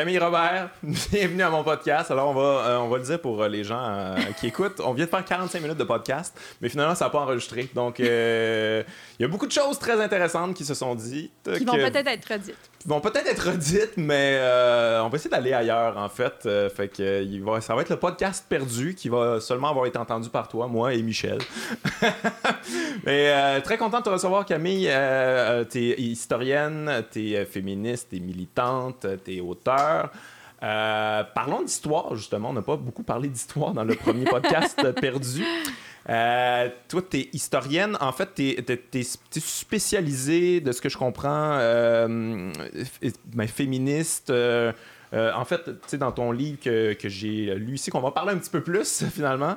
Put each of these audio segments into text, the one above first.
Camille Robert, bienvenue à mon podcast. Alors, on va, euh, on va le dire pour euh, les gens euh, qui écoutent. On vient de faire 45 minutes de podcast, mais finalement, ça n'a pas enregistré. Donc, il y a beaucoup de choses très intéressantes qui se sont dites. Qui vont peut-être être redites. Qui vont peut-être être redites, mais on va essayer d'aller ailleurs, en fait. fait que il va, ça va être le podcast perdu qui va seulement avoir été entendu par toi, moi et Michel. mais très content de te recevoir, Camille. t'es historienne, t'es féministe, t'es militante, t'es auteur. Euh, parlons d'histoire, justement. On n'a pas beaucoup parlé d'histoire dans le premier podcast perdu. Euh, toi, tu es historienne. En fait, tu es, spécialisée, de ce que je comprends, euh, ben, féministe. en fait, tu sais, dans ton livre que, que j'ai lu ici, qu'on va parler un petit peu plus, finalement,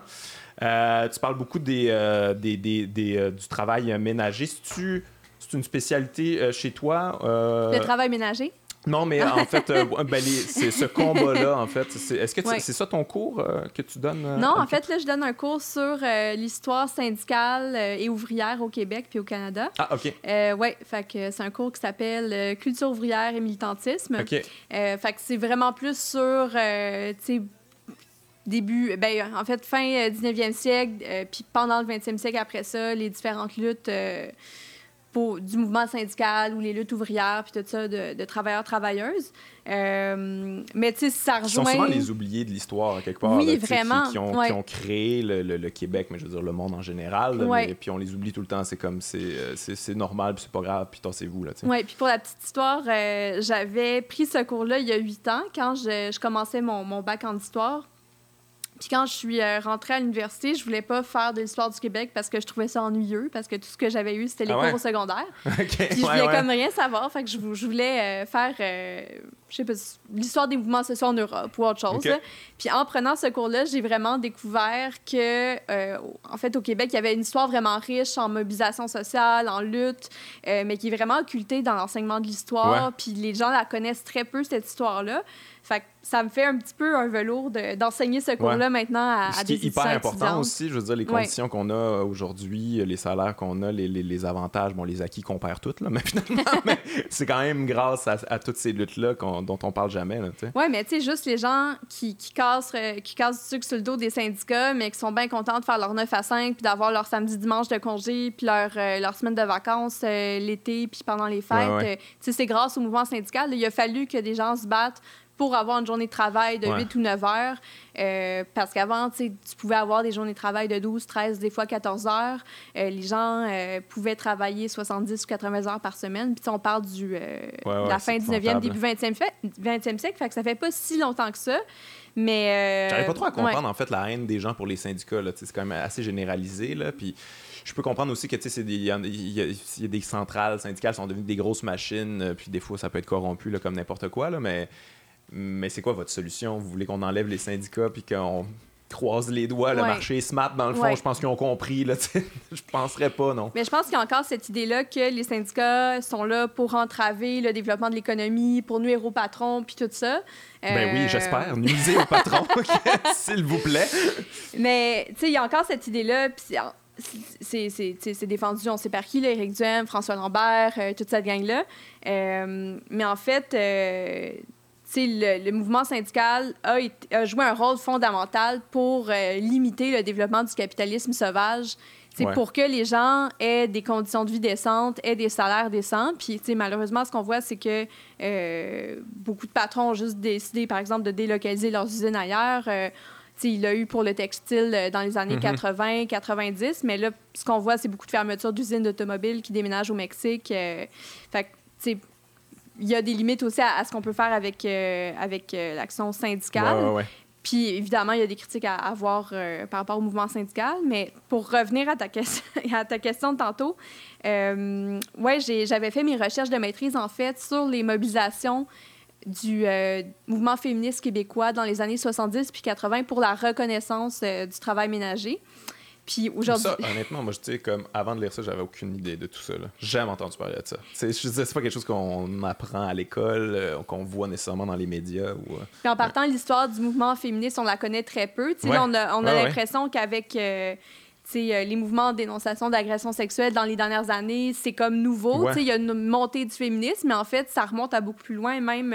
tu parles beaucoup des, des, des, du travail ménager. C'est une spécialité chez toi? Le travail ménager? Non, mais en fait, euh, ben, c'est ce combat-là, en fait. Est-ce que c'est ça ton cours euh, que tu donnes? Euh, non, en fait, là, je donne un cours sur l'histoire syndicale et ouvrière au Québec puis au Canada. Ah, OK. oui, fait que c'est un cours qui s'appelle Culture ouvrière et militantisme. OK. fait que c'est vraiment plus sur, tu sais, début, ben, en fait, fin 19e siècle, puis pendant le 20e siècle après ça, les différentes luttes du mouvement syndical ou les luttes ouvrières, puis tout ça, de, de travailleurs-travailleuses. Euh, mais tu sais, ça rejoint... Ils sont souvent les oubliés de l'histoire, quelque part. Oui, vraiment. Qui, ont, qui, ont, créé le, le, Québec, mais je veux dire le monde en général. Et puis on les oublie tout le temps. C'est comme, c'est euh, normal, puis c'est pas grave, puis tassez-vous. Oui, puis pour la petite histoire, euh, j'avais pris ce cours-là il y a huit ans, quand je, je commençais mon, mon bac en histoire. Puis quand je suis euh, rentrée à l'université, je voulais pas faire de l'histoire du Québec parce que je trouvais ça ennuyeux, parce que tout ce que j'avais eu, c'était les ah cours au secondaire. Puis je voulais comme rien savoir, fait que je, voulais euh, faire, euh, je sais pas, l'histoire des mouvements sociaux en Europe ou autre chose. Puis en prenant ce cours-là, j'ai vraiment découvert que, en fait, au Québec, il y avait une histoire vraiment riche en mobilisation sociale, en lutte, mais qui est vraiment occultée dans l'enseignement de l'histoire. Puis les gens la connaissent très peu, cette histoire-là. Fait que ça me fait un petit peu un velours d'enseigner ce cours-là maintenant à, à des Ce qui est hyper important aussi, je veux dire, les conditions qu'on a aujourd'hui, les salaires qu'on a, les, les, les, avantages, bon, les acquis qu'on perd toutes, là, mais finalement, c'est quand même grâce à, à toutes ces luttes-là dont on parle jamais. Oui, mais tu sais, juste les gens qui, qui, cassent, euh, qui cassent du sucre sur le dos des syndicats, mais qui sont bien contents de faire leur 9 à 5, puis d'avoir leur samedi-dimanche de congé, puis leur, euh, leur semaine de vacances euh, l'été, puis pendant les fêtes. tu sais, c'est grâce au mouvement syndical. il a fallu que des gens se battent pour avoir une journée de travail de 8 ou 9 heures. Euh, parce qu'avant, tu pouvais avoir des journées de travail de 12, 13, des fois 14 heures. Euh, les gens euh, pouvaient travailler 70 ou 80 heures par semaine. Puis on parle du, de la fin 19e, début 20e, 20e siècle. Fait que ça fait pas si longtemps que ça. Mais. J'arrive pas trop à comprendre, en fait, la haine des gens pour les syndicats. C'est quand même assez généralisé. Là, puis je peux comprendre aussi que il y, a des centrales syndicales qui sont devenues des grosses machines, puis des fois ça peut être corrompu là, comme n'importe quoi, là, mais mais c'est quoi votre solution? Vous voulez qu'on enlève les syndicats puis qu'on croise les doigts, le marché smart, dans le fond, je pense qu'ils ont compris. Là, je penserais pas, non. Mais je pense qu'il y a encore cette idée-là que les syndicats sont là pour entraver le développement de l'économie, pour nuire aux patrons, puis tout ça. Ben oui, euh, j'espère. Nuisez aux patrons, s'il vous plaît. Mais, tu sais, il y a encore cette idée-là, puis c'est défendu, on sait par qui, là, Éric Duhem, François Lambert, euh, toute cette gang-là. Euh, mais en fait, le, le, mouvement syndical a, a, joué un rôle fondamental pour euh, limiter le développement du capitalisme sauvage. C'est pour que les gens aient des conditions de vie décentes, aient des salaires décents. Puis, malheureusement, ce qu'on voit, c'est que euh, beaucoup de patrons ont juste décidé, par exemple, de délocaliser leurs usines ailleurs. Euh, il il a eu pour le textile dans les années 80, mm-hmm. 90, mais là, ce qu'on voit, c'est beaucoup de fermetures d'usines d'automobiles qui déménagent au Mexique. fait il y a des limites aussi à, ce qu'on peut faire avec, euh, avec euh, l'action syndicale. Puis évidemment, il y a des critiques à avoir euh, par rapport au mouvement syndical. Mais pour revenir à ta, à ta question de tantôt, ouais, j'avais fait mes recherches de maîtrise en fait sur les mobilisations du mouvement féministe québécois dans les années 70 puis 80 pour la reconnaissance du travail ménager. Puis aujourd'hui. Ça, honnêtement, moi, je dis, comme, avant de lire ça, j'avais aucune idée de tout ça. J'ai jamais entendu parler de ça. je disais, c'est pas quelque chose qu'on apprend à l'école, euh, qu'on voit nécessairement dans les médias. Ou, euh, Puis en partant, l'histoire du mouvement féministe, on la connaît très peu. on a, on a l'impression qu'avec. Euh, les mouvements de dénonciation d'agression sexuelle dans les dernières années, c'est comme nouveau. Il y a une montée du féminisme, mais en fait, ça remonte à beaucoup plus loin. Même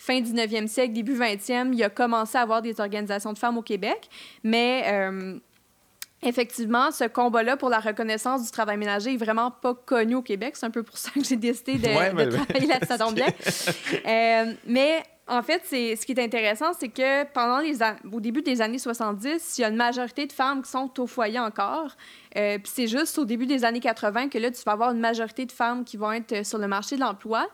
fin 19e siècle, début 20e, il y a commencé à avoir des organisations de femmes au Québec. Mais euh, effectivement, ce combat-là pour la reconnaissance du travail ménager est vraiment pas connu au Québec. C'est un peu pour ça que j'ai décidé de, Ouais, de travailler là ça tombe bien. Euh, mais en fait, c'est, ce qui est intéressant, c'est que pendant les au début des années 70, il y a une majorité de femmes qui sont au foyer encore. Euh, Puis c'est juste au début des années 80 que là, tu vas avoir une majorité de femmes qui vont être sur le marché de l'emploi.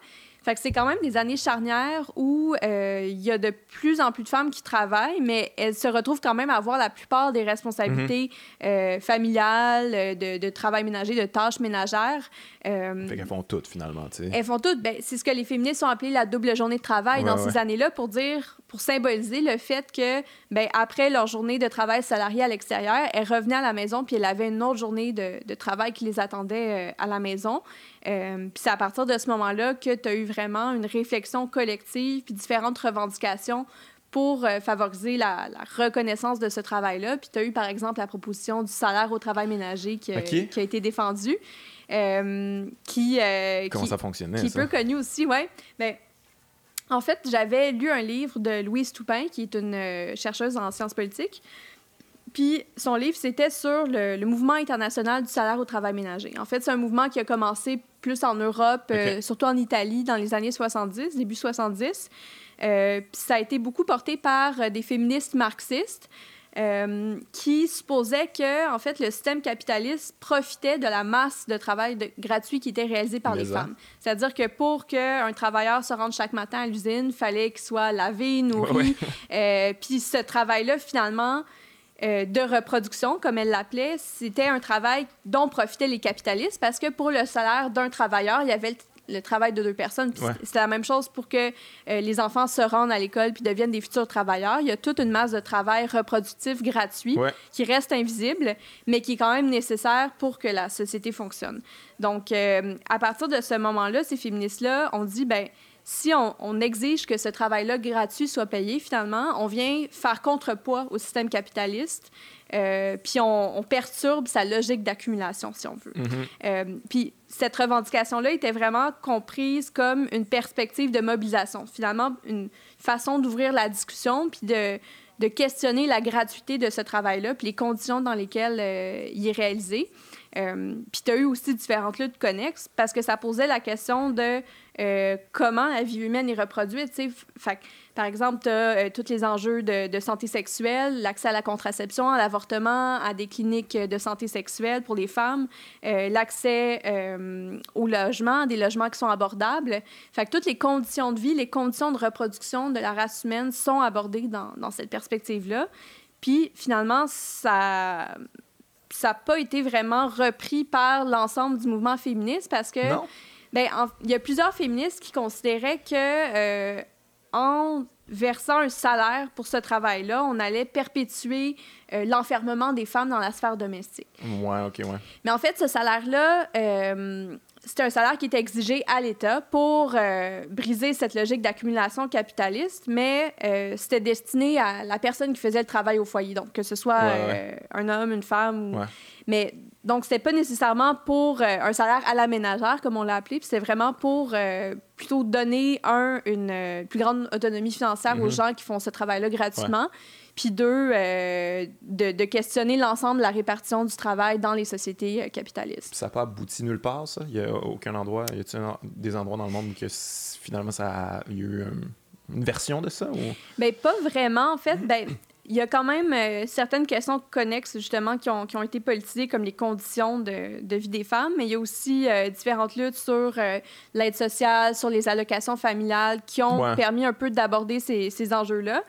Fait que c'est quand même des années charnières où euh, il y a de plus en plus de femmes qui travaillent, mais elles se retrouvent quand même à avoir la plupart des responsabilités euh, familiales, euh, de, de travail ménager, de tâches ménagères. Euh, Fait qu'elles font toutes, finalement, tu sais. elles font toutes. Ben, c'est ce que les féministes ont appelé la double journée de travail Ouais, dans ouais. ces années-là pour dire, pour symboliser le fait que, ben, après leur journée de travail salarié à l'extérieur, elles revenaient à la maison puis elles avaient une autre journée de, de travail qui les attendait à la maison. Euh, puis c'est à partir de ce moment-là que tu as eu vraiment une réflexion collective puis différentes revendications pour euh, favoriser la, la reconnaissance de ce travail-là. Puis tu as eu, par exemple, la proposition du salaire au travail ménager qui, qui a été défendue, euh, qui, euh, Comment qui- ça fonctionnait, qui est peu connu aussi, ouais. Ben, en fait, j'avais lu un livre de Louise Toupin, qui est une euh, chercheuse en sciences politiques. Puis son livre, c'était sur le, le mouvement international du salaire au travail ménager. En fait, c'est un mouvement qui a commencé plus en Europe, euh, surtout en Italie, dans les années 70, début 70. Euh, puis ça a été beaucoup porté par euh, des féministes marxistes euh, qui supposaient que, en fait, le système capitaliste profitait de la masse de travail de- gratuit qui était réalisé par Mais les ça. femmes. C'est-à-dire que pour qu'un travailleur se rende chaque matin à l'usine, il fallait qu'il soit lavé, nourri. Euh, puis ce travail-là, finalement, euh, de reproduction, comme elle l'appelait, c'était un travail dont profitaient les capitalistes parce que pour le salaire d'un travailleur, il y avait le, le travail de deux personnes. Ouais. c'est- C'est la même chose pour que euh, les enfants se rendent à l'école puis deviennent des futurs travailleurs. Il y a toute une masse de travail reproductif gratuit Ouais. qui reste invisible, mais qui est quand même nécessaire pour que la société fonctionne. Donc, euh, à partir de ce moment-là, ces féministes-là ont dit, ben si on, on exige que ce travail-là gratuit soit payé, finalement, on vient faire contrepoids au système capitaliste, euh, puis on, on perturbe sa logique d'accumulation, si on veut. Mhm. Euh, puis cette revendication-là était vraiment comprise comme une perspective de mobilisation, finalement une façon d'ouvrir la discussion puis de, de questionner la gratuité de ce travail-là puis les conditions dans lesquelles euh, il est réalisé. Euh, puis tu as eu aussi différentes luttes connexes parce que ça posait la question de euh, comment la vie humaine est reproduite. Fait par exemple, tu as tous les enjeux de, santé sexuelle, l'accès à la contraception, à l'avortement, à des cliniques de santé sexuelle pour les femmes, euh, l'accès euh, au logement, des logements qui sont abordables. Fait toutes les conditions de vie, les conditions de reproduction de la race humaine sont abordées dans, dans cette perspective-là. Puis finalement, ça ça n'a pas été vraiment repris par l'ensemble du mouvement féministe parce que ben, en- il y a plusieurs féministes qui considéraient que euh, en versant un salaire pour ce travail-là, on allait perpétuer euh, l'enfermement des femmes dans la sphère domestique. Ouais, ok, ouais. Mais en fait, ce salaire-là, euh, c'était un salaire qui était exigé à l'État pour euh, briser cette logique d'accumulation capitaliste, mais euh, c'était destiné à la personne qui faisait le travail au foyer, donc que ce soit Ouais, ouais. euh, un homme, une femme. ou- Ouais. Mais donc, c'était pas nécessairement pour un salaire à la ménagère, comme on l'a appelé, puis c'était vraiment pour plutôt donner, un, une plus grande autonomie financière aux Mhm. gens qui font ce travail-là gratuitement, puis deux, euh, de, de questionner l'ensemble de la répartition du travail dans les sociétés euh, capitalistes. Ça n'a pas abouti nulle part, ça? Il n'y a aucun endroit. Y a-t-il des endroits dans le monde où que finalement ça a il eu une version de ça? Ou... Ben, pas vraiment, en fait. Ben, il y a quand même euh, certaines questions connexes, justement, qui ont, qui ont été politisées, comme les conditions de, de vie des femmes, mais il y a aussi euh, différentes luttes sur euh, l'aide sociale, sur les allocations familiales, qui ont Ouais. permis un peu d'aborder ces, ces enjeux-là.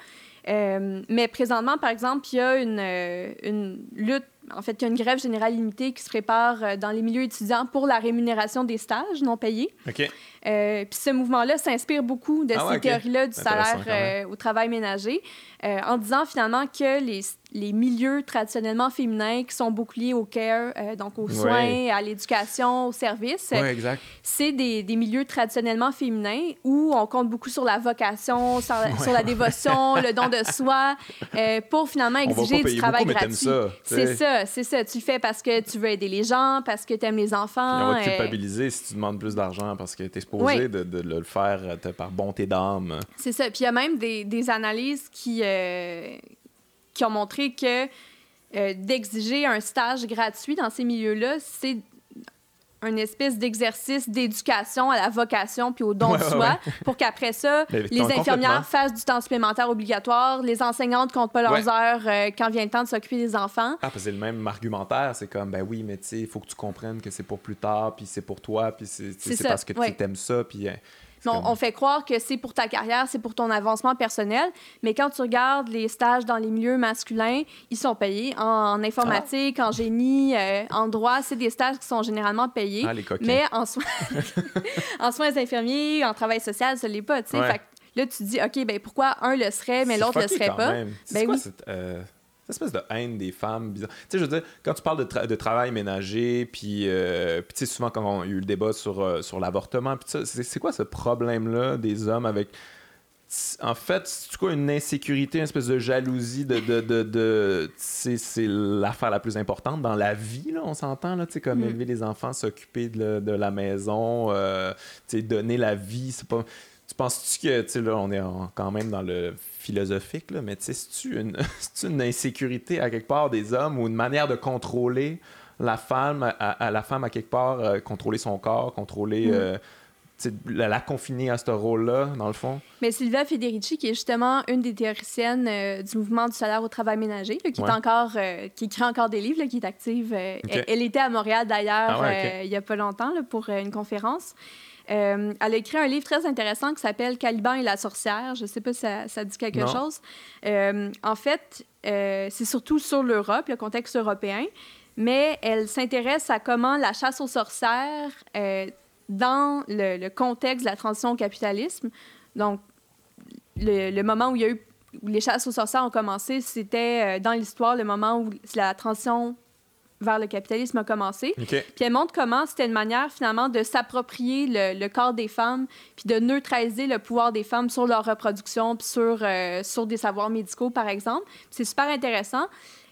Euh, mais présentement, par exemple, il y a une, euh, une lutte, en fait, il y a une grève générale limitée qui se prépare euh, dans les milieux étudiants pour la rémunération des stages non payés. OK. Euh, Puis ce mouvement-là s'inspire beaucoup de Ah ces ouais, théories-là du salaire euh, au travail ménager, en disant finalement que les, les milieux traditionnellement féminins qui sont beaucoup liés au care, euh, donc aux soins, à l'éducation, aux services. Oui, exact. C'est des, des, milieux traditionnellement féminins où on compte beaucoup sur la vocation, sur la, sur la dévotion, le don de soi, euh, pour finalement exiger du travail gratuit. C'est ça, c'est ça. Tu le fais parce que tu veux aider les gens, parce que tu aimes les enfants. Puis on va te euh, culpabiliser si tu demandes plus d'argent parce que tu es supposé de, de, le faire par bonté d'âme. C'est ça. Puis il y a même des, des analyses qui qui ont montré que euh, d'exiger un stage gratuit dans ces milieux-là, c'est une espèce d'exercice d'éducation à la vocation puis au don de soi pour qu'après ça, les infirmières fassent du temps supplémentaire obligatoire, les enseignantes comptent pas leurs heures euh, quand vient le temps de s'occuper des enfants. Ah, c'est le même argumentaire, c'est comme, ben oui, mais tu sais, il faut que tu comprennes que c'est pour plus tard, puis c'est pour toi, puis c'est parce que tu aimes ça, puis... On, fait croire que c'est pour ta carrière, c'est pour ton avancement personnel, mais quand tu regardes les stages dans les milieux masculins, ils sont payés. En, informatique, en génie, euh, en droit, c'est des stages qui sont généralement payés. Ah, les mais en, soins, en soins infirmiers, en travail social, ça l'est pas. là, tu te dis, OK, ben pourquoi un le serait, mais l'autre le serait pas? Ben oui. Euh, espèce de haine des femmes bizarre. Tu sais, je veux dire, quand tu parles de, de travail ménager, puis, euh, puis tu sais, souvent quand on a eu le débat sur, euh, sur l'avortement, puis c'est quoi ce problème-là des hommes avec. En fait, c'est quoi une insécurité, une espèce de jalousie de. de, de, de c'est l'affaire la plus importante dans la vie, là, on s'entend, là, tu sais, comme mm. élever les enfants, s'occuper de, de, la maison, euh, tu sais, donner la vie, c'est pas. Tu penses-tu que, tu sais, là, on est quand même dans le philosophique, là, mais tu sais, c'est-tu une, une, insécurité à quelque part des hommes ou une manière de contrôler la femme, à, la femme à quelque part, euh, contrôler son corps, contrôler. Mm. Euh, la, confiner à ce rôle-là, dans le fond? Mais Sylvia Federici, qui est justement une des théoriciennes euh, du mouvement du salaire au travail ménager, qui est encore, qui écrit encore des livres, qui est active. Elle, était à Montréal d'ailleurs ah il y a pas longtemps pour une conférence. Euh, elle a écrit un livre très intéressant qui s'appelle Caliban et la sorcière. Je ne sais pas si ça, dit quelque chose. Euh, en fait, euh, c'est surtout sur l'Europe, le contexte européen, mais elle s'intéresse à comment la chasse aux sorcières, dans le, contexte de la transition au capitalisme, donc le, moment où il y a eu où les chasses aux sorcières ont commencé, c'était dans l'histoire le moment où la transition vers le capitalisme a commencé. Puis elle montre comment c'était une manière finalement de s'approprier le, corps des femmes, puis de neutraliser le pouvoir des femmes sur leur reproduction, puis sur, euh, sur des savoirs médicaux, par exemple. C'est super intéressant.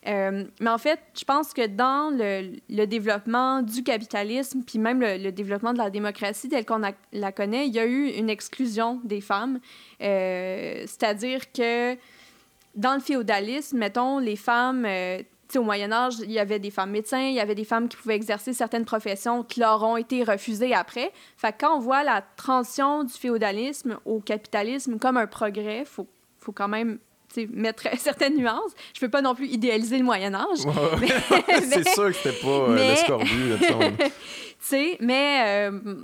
Euh, mais en fait, je pense que dans le, le développement du capitalisme, puis même le, développement de la démocratie telle qu'on la connaît, il y a eu une exclusion des femmes. Euh, c'est-à-dire que dans le féodalisme, mettons, les femmes au Moyen Âge, il y avait des femmes médecins, il y avait des femmes qui pouvaient exercer certaines professions qui leur ont été refusées après. Fait que quand on voit la transition du féodalisme au capitalisme comme un progrès, il faut, faut quand même mettre certaines nuances. Je peux pas non plus idéaliser le Moyen Âge. c'est sûr que c'était pas euh, tu sais, mais euh,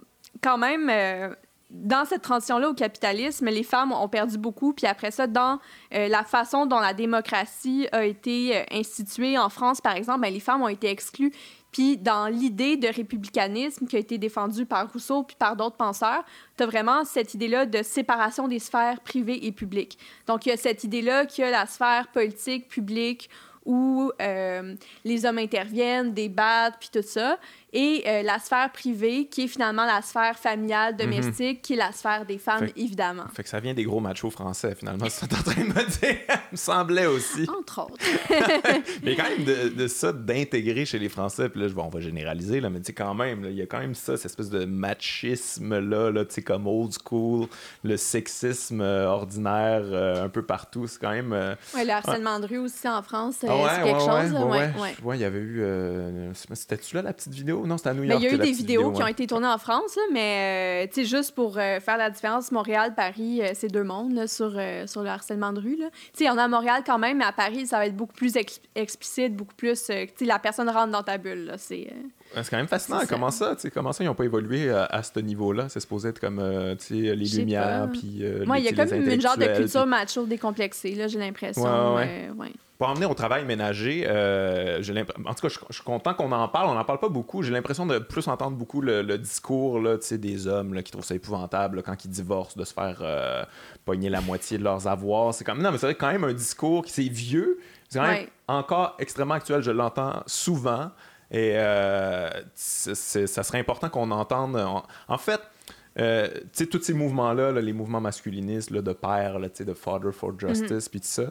quand même... Euh, dans cette transition-là au capitalisme, les femmes ont perdu beaucoup. Puis après ça, dans euh, la façon dont la démocratie a été euh, instituée en France, par exemple, ben, les femmes ont été exclues. Puis dans l'idée de républicanisme qui a été défendue par Rousseau puis par d'autres penseurs, tu as vraiment cette idée-là de séparation des sphères privées et publiques. Donc il y a cette idée-là a la sphère politique, publique, où euh, les hommes interviennent, débattent, puis tout ça et euh, la sphère privée, qui est finalement la sphère familiale, domestique, mhm. qui est la sphère des femmes, évidemment. Fait que ça vient des gros machos français, finalement, c'est en train de me dire. me semblait aussi. Entre autres. mais quand même, de, de ça, d'intégrer chez les Français, puis là, bon, on va généraliser, là, mais tu sais, quand même, il y a quand même ça, cette espèce de machisme-là, là, tu sais, comme old school, le sexisme euh, ordinaire euh, un peu partout, c'est quand même... Oui, le harcèlement de rue aussi en France, ah c'est quelque chose? Ouais, ouais, il y avait eu... C'était-tu là, la petite vidéo? Non, c'était à New York. Il y a eu des vidéos qui ont été tournées en France, mais euh, juste pour euh, faire la différence, Montréal, Paris, euh, c'est deux mondes sur, sur le harcèlement de rue. Il y en a à Montréal quand même, mais à Paris, ça va être beaucoup plus explicite, beaucoup plus. la personne rentre dans ta bulle. C'est C'est quand même fascinant. Ça. Comment ça, tu sais, comment ça, ils n'ont pas évolué à, à ce niveau-là? C'est supposé être comme, euh, tu sais, les lumières, puis euh, Moi, il y a comme une genre de culture puis- macho décomplexée, là, j'ai l'impression. Ouais, ouais, euh, ouais. Pour emmener au travail ménager, euh, j'ai en tout cas, je, je suis content qu'on en parle. On n'en parle pas beaucoup. J'ai l'impression de plus entendre beaucoup le, le discours là, des hommes là, qui trouvent ça épouvantable là, quand ils divorcent, de se faire pogner la moitié de leurs avoirs. C'est comme non, mais c'est quand même un discours qui c'est vieux. C'est quand même encore extrêmement actuel. Je l'entends souvent. Et euh, ça serait important qu'on entende. En, en fait, euh, tu sais, tous ces mouvements-là, là, les mouvements masculinistes là, de père, là, de Father for Justice, puis tout ça,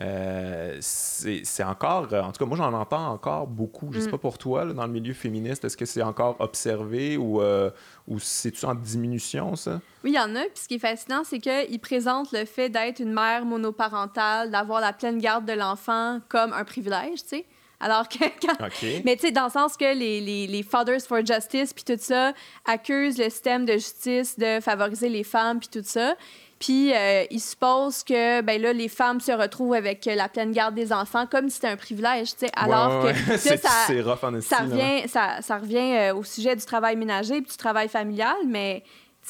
euh, c'est encore, euh, en tout cas, moi j'en entends encore beaucoup. Je sais Mm. pas pour toi, là, dans le milieu féministe, est-ce que c'est encore observé ou, euh, ou c'est-tu en diminution, ça? Oui, il y en a. Puis ce qui est fascinant, c'est qu'ils présentent le fait d'être une mère monoparentale, d'avoir la pleine garde de l'enfant comme un privilège, tu sais. Alors que quand... Mais tu sais, dans le sens que les, les, les Fathers for Justice, puis tout ça, accusent le système de justice de favoriser les femmes, puis tout ça. Puis euh, ils supposent que, ben là, les femmes se retrouvent avec la pleine garde des enfants comme si c'était un privilège, tu sais. Alors Ouais, ouais, que ça, rough en revient, ça, ça revient euh, au sujet du travail ménager puis du travail familial, mais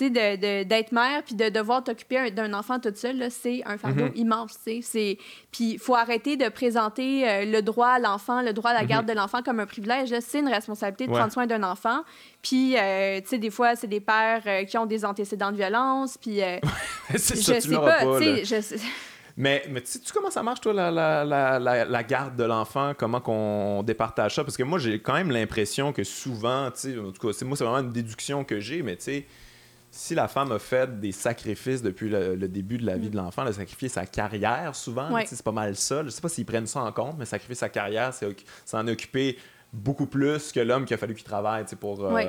sais, de- d'être mère puis de devoir t'occuper un- d'un enfant toute seule, c'est un fardeau Mhm. immense, tu sais. Puis il faut arrêter de présenter euh, le droit à l'enfant, le droit à la garde de l'enfun comme un privilège. C'est une responsabilité de Mhm. Ouais. prendre soin d'un enfant. Puis, euh, tu sais, des fois, c'est des pères euh, qui ont des antécédents de violence, puis... je ça, sais pas, je sais- Mais, mais tu sais comment ça marche, toi, la, la, la, la, garde de l'enfant? Comment qu'on départage ça? Parce que moi, j'ai quand même l'impression que souvent, tu sais, en tout cas, c'est- moi, c'est vraiment une déduction que j'ai, mais tu sais, si la femme a fait des sacrifices depuis le, le début de la vie de l'enfant, elle a sacrifié sa carrière souvent, Mm. Ouais. c'est pas mal ça. Je sais pas s'ils prennent ça en compte, mais sacrifier sa carrière, c'est oc- ça en occuper beaucoup plus que l'homme qui a fallu qu'il travaille pour euh, Ouais.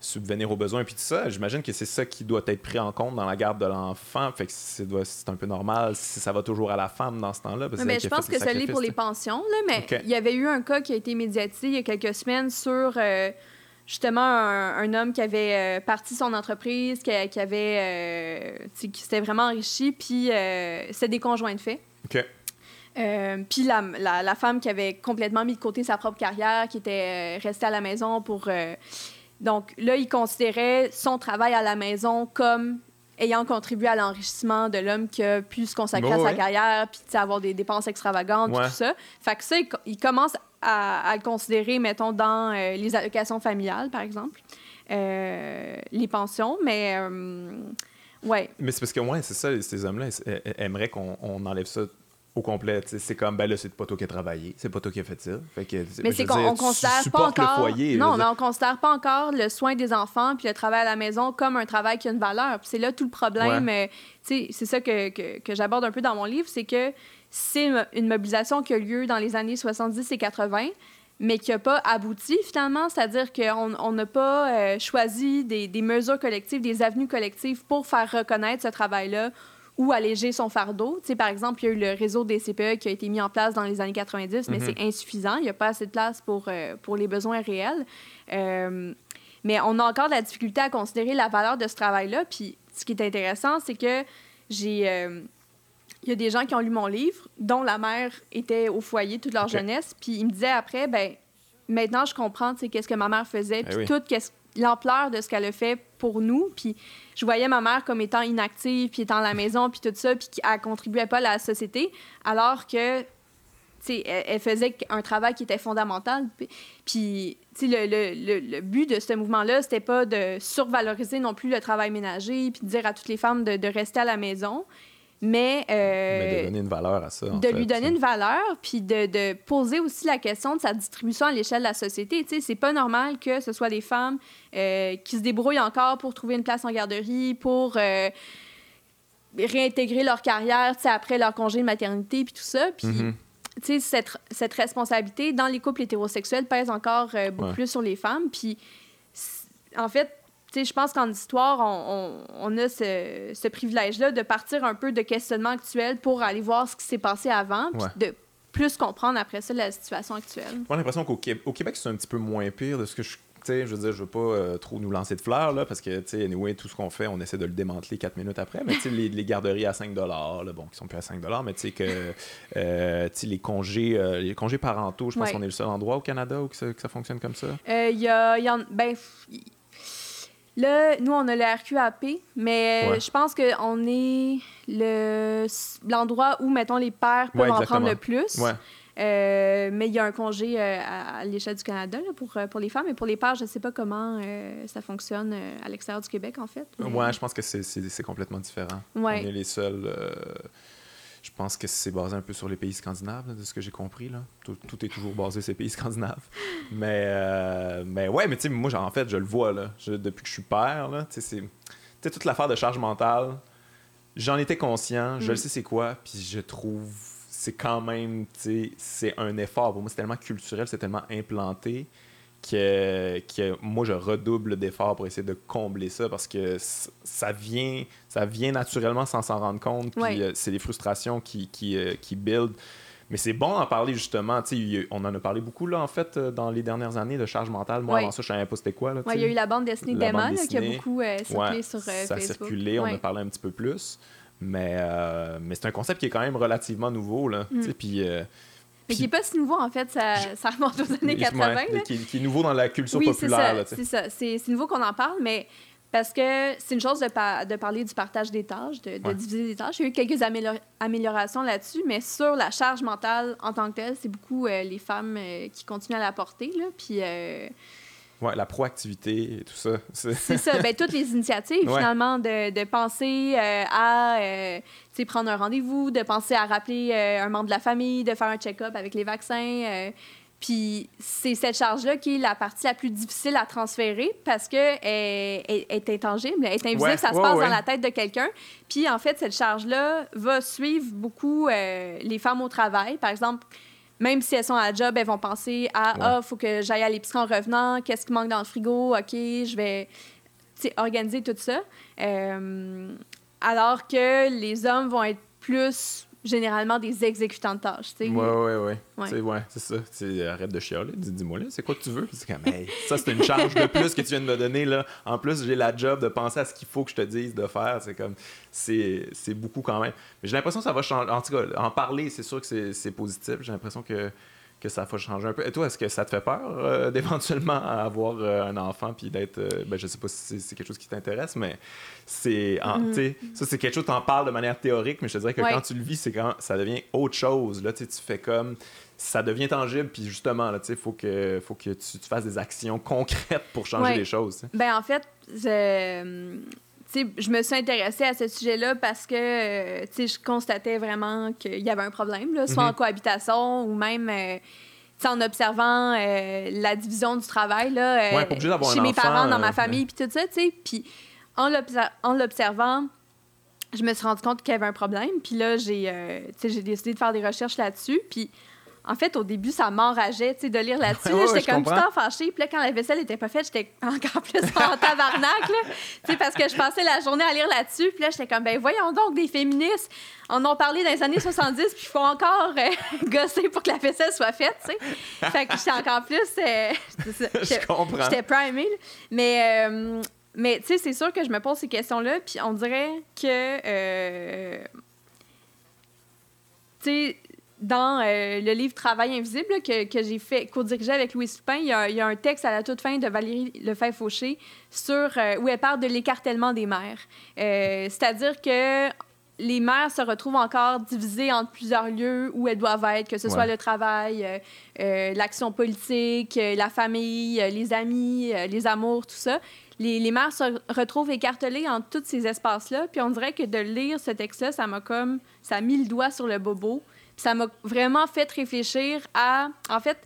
subvenir aux besoins puis tout ça. J'imagine que c'est ça qui doit être pris en compte dans la garde de l'enfant. Fait que c'est un peu normal si ça va toujours à la femme dans ce temps-là. mais c'est je pense que ça l'est pour les pensions, là, mais il y avait eu un cas qui a été médiatisé il y a quelques semaines sur euh, justement un, un homme qui avait euh, parti son entreprise, qui, qui avait euh, qui s'était vraiment enrichi, puis euh, c'était des conjoints de fait. OK. Euh, puis la, la, la femme qui avait complètement mis de côté sa propre carrière, qui était restée à la maison pour... donc là, il considérait son travail à la maison comme ayant contribué à l'enrichissement de l'homme qui a pu se consacrer à sa ouais. carrière, puis avoir des dépenses extravagantes, Ouais. tout ça. Fait que ça, il, co- il commence à, à le considérer, mettons, dans euh, les allocations familiales, par exemple, euh, les pensions, mais... euh, ouais. Mais c'est parce que, ouais, c'est ça, ces hommes-là aimeraient qu'on on enlève ça au complet. C'est comme, ben là, c'est pas toi qui as travaillé, c'est pas toi qui as fait ça. Fait que, Mais c'est qu'on considère pas encore. le foyer. non, mais on considère pas encore le soin des enfants puis le travail à la maison comme un travail qui a une valeur. Puis c'est là tout le problème. euh, c'est ça que, que, que j'aborde un peu dans mon livre, c'est que c'est une- mobilisation qui a lieu dans les années 70 et 80 mais qui n'a pas abouti finalement, c'est-à-dire qu'on on n'a pas euh, choisi des, des mesures collectives, des avenues collectives pour faire reconnaître ce travail-là ou alléger son fardeau. Tu sais, par exemple, il y a eu le réseau des CPE qui a été mis en place dans les années 90, mais Mhm. c'est insuffisant. Il n'y a pas assez de place pour, euh, pour les besoins réels. Euh, mais on a encore de la difficulté à considérer la valeur de ce travail-là. Puis ce qui est intéressant, c'est que j'ai... euh, il y a des gens qui ont lu mon livre, dont la mère était au foyer toute leur jeunesse, puis ils me disaient après, ben maintenant je comprends, tu sais, qu'est-ce que ma mère faisait, puis oui. toute l'ampleur de ce qu'elle a fait pour nous, puis je voyais ma mère comme étant inactive, puis étant à la maison, puis tout ça, puis qu'elle contribuait pas à la société, alors que, elle, elle faisait un travail qui était fondamental, puis- le, le, le, le but de ce mouvement-là, c'était pas de survaloriser non plus le travail ménager, puis de dire à toutes les femmes de, de rester à la maison, mais... euh, Mais de donner une valeur à ça. en de fait, lui donner une valeur, puis de, de poser aussi la question de sa distribution à l'échelle de la société. Tu sais, c'est pas normal que ce soit des femmes euh, qui se débrouillent encore pour trouver une place en garderie, pour euh, réintégrer leur carrière, tu sais, après leur congé de maternité, puis tout ça. Puis, tu sais, cette, cette responsabilité dans les couples hétérosexuels pèse encore euh, beaucoup Ouais. plus sur les femmes. Puis, en fait, je pense qu'en histoire, on, on- on a ce, ce privilège-là de partir un peu de questionnements actuels pour aller voir ce qui s'est passé avant, puis de plus comprendre après ça la situation actuelle. J'ai l'impression qu'au Qué- au Québec, c'est un petit peu moins pire de ce que je sais, je veux dire, je veux pas euh, trop nous lancer de fleurs, là, parce que, tu sais, anyway, tout ce qu'on fait, on essaie de le démanteler quatre minutes après. Mais, tu sais, les, les, garderies à 5 là, bon, qui sont plus à 5 mais tu sais, que, euh, tu sais, les congés, euh, les congés parentaux, je pense qu'on est le seul endroit au Canada où que ça, que ça fonctionne comme ça? Il y a, y en, ben, Là, nous, on a le RQAP, mais je pense qu'on est le, l'endroit où, mettons, les pères peuvent en prendre le plus. Euh, mais il y a un congé euh, à, l'échelle du Canada pour, euh, pour les femmes. Et pour les pères, je ne sais pas comment ça fonctionne à l'extérieur du Québec, en fait. Oui, je pense que c'est complètement différent. On est les seuls. Je pense que c'est basé un peu sur les pays scandinaves, de ce que j'ai compris. Là. Tout, est toujours basé sur les pays scandinaves. Mais, mais ouais, mais tu sais, moi, en fait, je le vois. Là. depuis que je suis père, c'est toute l'affaire de charge mentale. J'en étais conscient, je mm. le sais c'est quoi, puis je trouve c'est quand même, c'est un effort. Pour moi, c'est tellement culturel, c'est tellement implanté que, que moi, je redouble d'efforts pour essayer de combler ça parce que ça vient, ça vient naturellement sans s'en rendre compte. Puis euh, c'est des frustrations qui, qui, euh, qui build. Mais c'est bon d'en parler justement. on en a parlé beaucoup là, en fait, euh, dans les dernières années de charge mentale. Moi, avant ça, je savais pas c'était quoi. Il y a eu la bande dessinée d'Emma qui a beaucoup circulé sur Facebook. Ça a circulé, on a parlé un petit peu plus. Mais, euh, mais c'est un concept qui est quand même relativement nouveau. Là, mm. puis, mais qui n'est pas si nouveau, en fait, ça, ça remonte aux années 80. qui, est nouveau dans la culture populaire. C'est ça, c'est nouveau qu'on en parle, mais parce que c'est une chose de, de, parler du partage des tâches, de, diviser des tâches. Il y a eu quelques améliorations là-dessus, mais sur la charge mentale en tant que telle, c'est beaucoup euh, les femmes qui continuent à la porter. Là, puis Ouais, la proactivité et tout ça. C'est ça. Ben, toutes les initiatives, finalement, de, de penser euh, à euh, prendre un rendez-vous, de penser à rappeler euh, un membre de la famille, de faire un check-up avec les vaccins. puis c'est cette charge-là qui est la partie la plus difficile à transférer parce qu'elle est, est, intangible, elle est invisible, ça se passe dans la tête de quelqu'un. Puis en fait, cette charge-là va suivre beaucoup les femmes au travail. Par exemple, même si elles sont à la job, elles vont penser à Ah, il faut que j'aille à l'épicerie en revenant, qu'est-ce qui manque dans le frigo, OK, je vais organiser tout ça. Euh, alors que les hommes vont être plus généralement des exécutants de tâches. Oui, oui, oui. Ouais, ouais c'est ça. arrête de chialer. Dis-moi là, c'est quoi que tu veux? C'est comme, ça, c'est une charge de plus que tu viens de me donner. Là. En plus, j'ai la job de penser à ce qu'il faut que je te dise de faire. C'est comme, c'est beaucoup quand même. Mais j'ai l'impression que ça va changer. En tout cas, en parler, c'est sûr que c'est positif. J'ai l'impression que que ça va changer un peu. Et toi, est-ce que ça te fait peur euh, d'éventuellement avoir euh, un enfant puis d'être. Euh, ben, je sais pas si c'est quelque chose qui t'intéresse, mais c'est. Mm. Ça, c'est quelque chose, tu en parles de manière théorique, mais je te dirais que quand tu le vis, c'est quand ça devient autre chose. Là, tu fais comme. Ça devient tangible, puis justement, il faut que, faut que tu, fasses des actions concrètes pour changer les choses. Ben, en fait, je je me suis intéressée à ce sujet-là parce que euh, je constatais vraiment qu'il y avait un problème, là, soit en mhm. cohabitation ou même euh, en observant euh, la division du travail là, chez mes parents, dans ma famille, puis tout ça. Puis en l'observant, je me suis rendu compte qu'il y avait un problème. Puis là, j'ai décidé de faire des recherches là-dessus. Puis en fait, au début, ça m'enrageait, tu sais, de lire là-dessus. j'étais comme tout le temps fâchée. Puis là, quand la vaisselle n'était pas faite, j'étais encore plus en tabarnak, tu sais, parce que je passais la journée à lire là-dessus. Puis là, j'étais comme, ben voyons donc, des féministes en ont parlé dans les années 70, puis il faut encore euh, gosser pour que la vaisselle soit faite, tu sais. Fait que j'étais encore plus... Euh, je comprends. J'étais primée. Mais... Euh, mais tu sais, c'est sûr que je me pose ces questions-là, puis on dirait que... tu sais, dans euh, le livre Travail invisible que, que j'ai fait, co-dirigé avec Louis Lupin, il y, a, il y, a, un texte à la toute fin de Valérie Lefebvre-Fauché sur euh, où elle parle de l'écartèlement des mères. Euh, c'est-à-dire que les mères se retrouvent encore divisées entre plusieurs lieux où elles doivent être, que ce soit le travail, l'action politique, la famille, les amis, les amours, tout ça. Les, les, mères se retrouvent écartelées entre tous ces espaces-là. Puis on dirait que de lire ce texte-là, ça m'a comme... ça a mis le doigt sur le bobo ça m'a vraiment fait réfléchir à. En fait,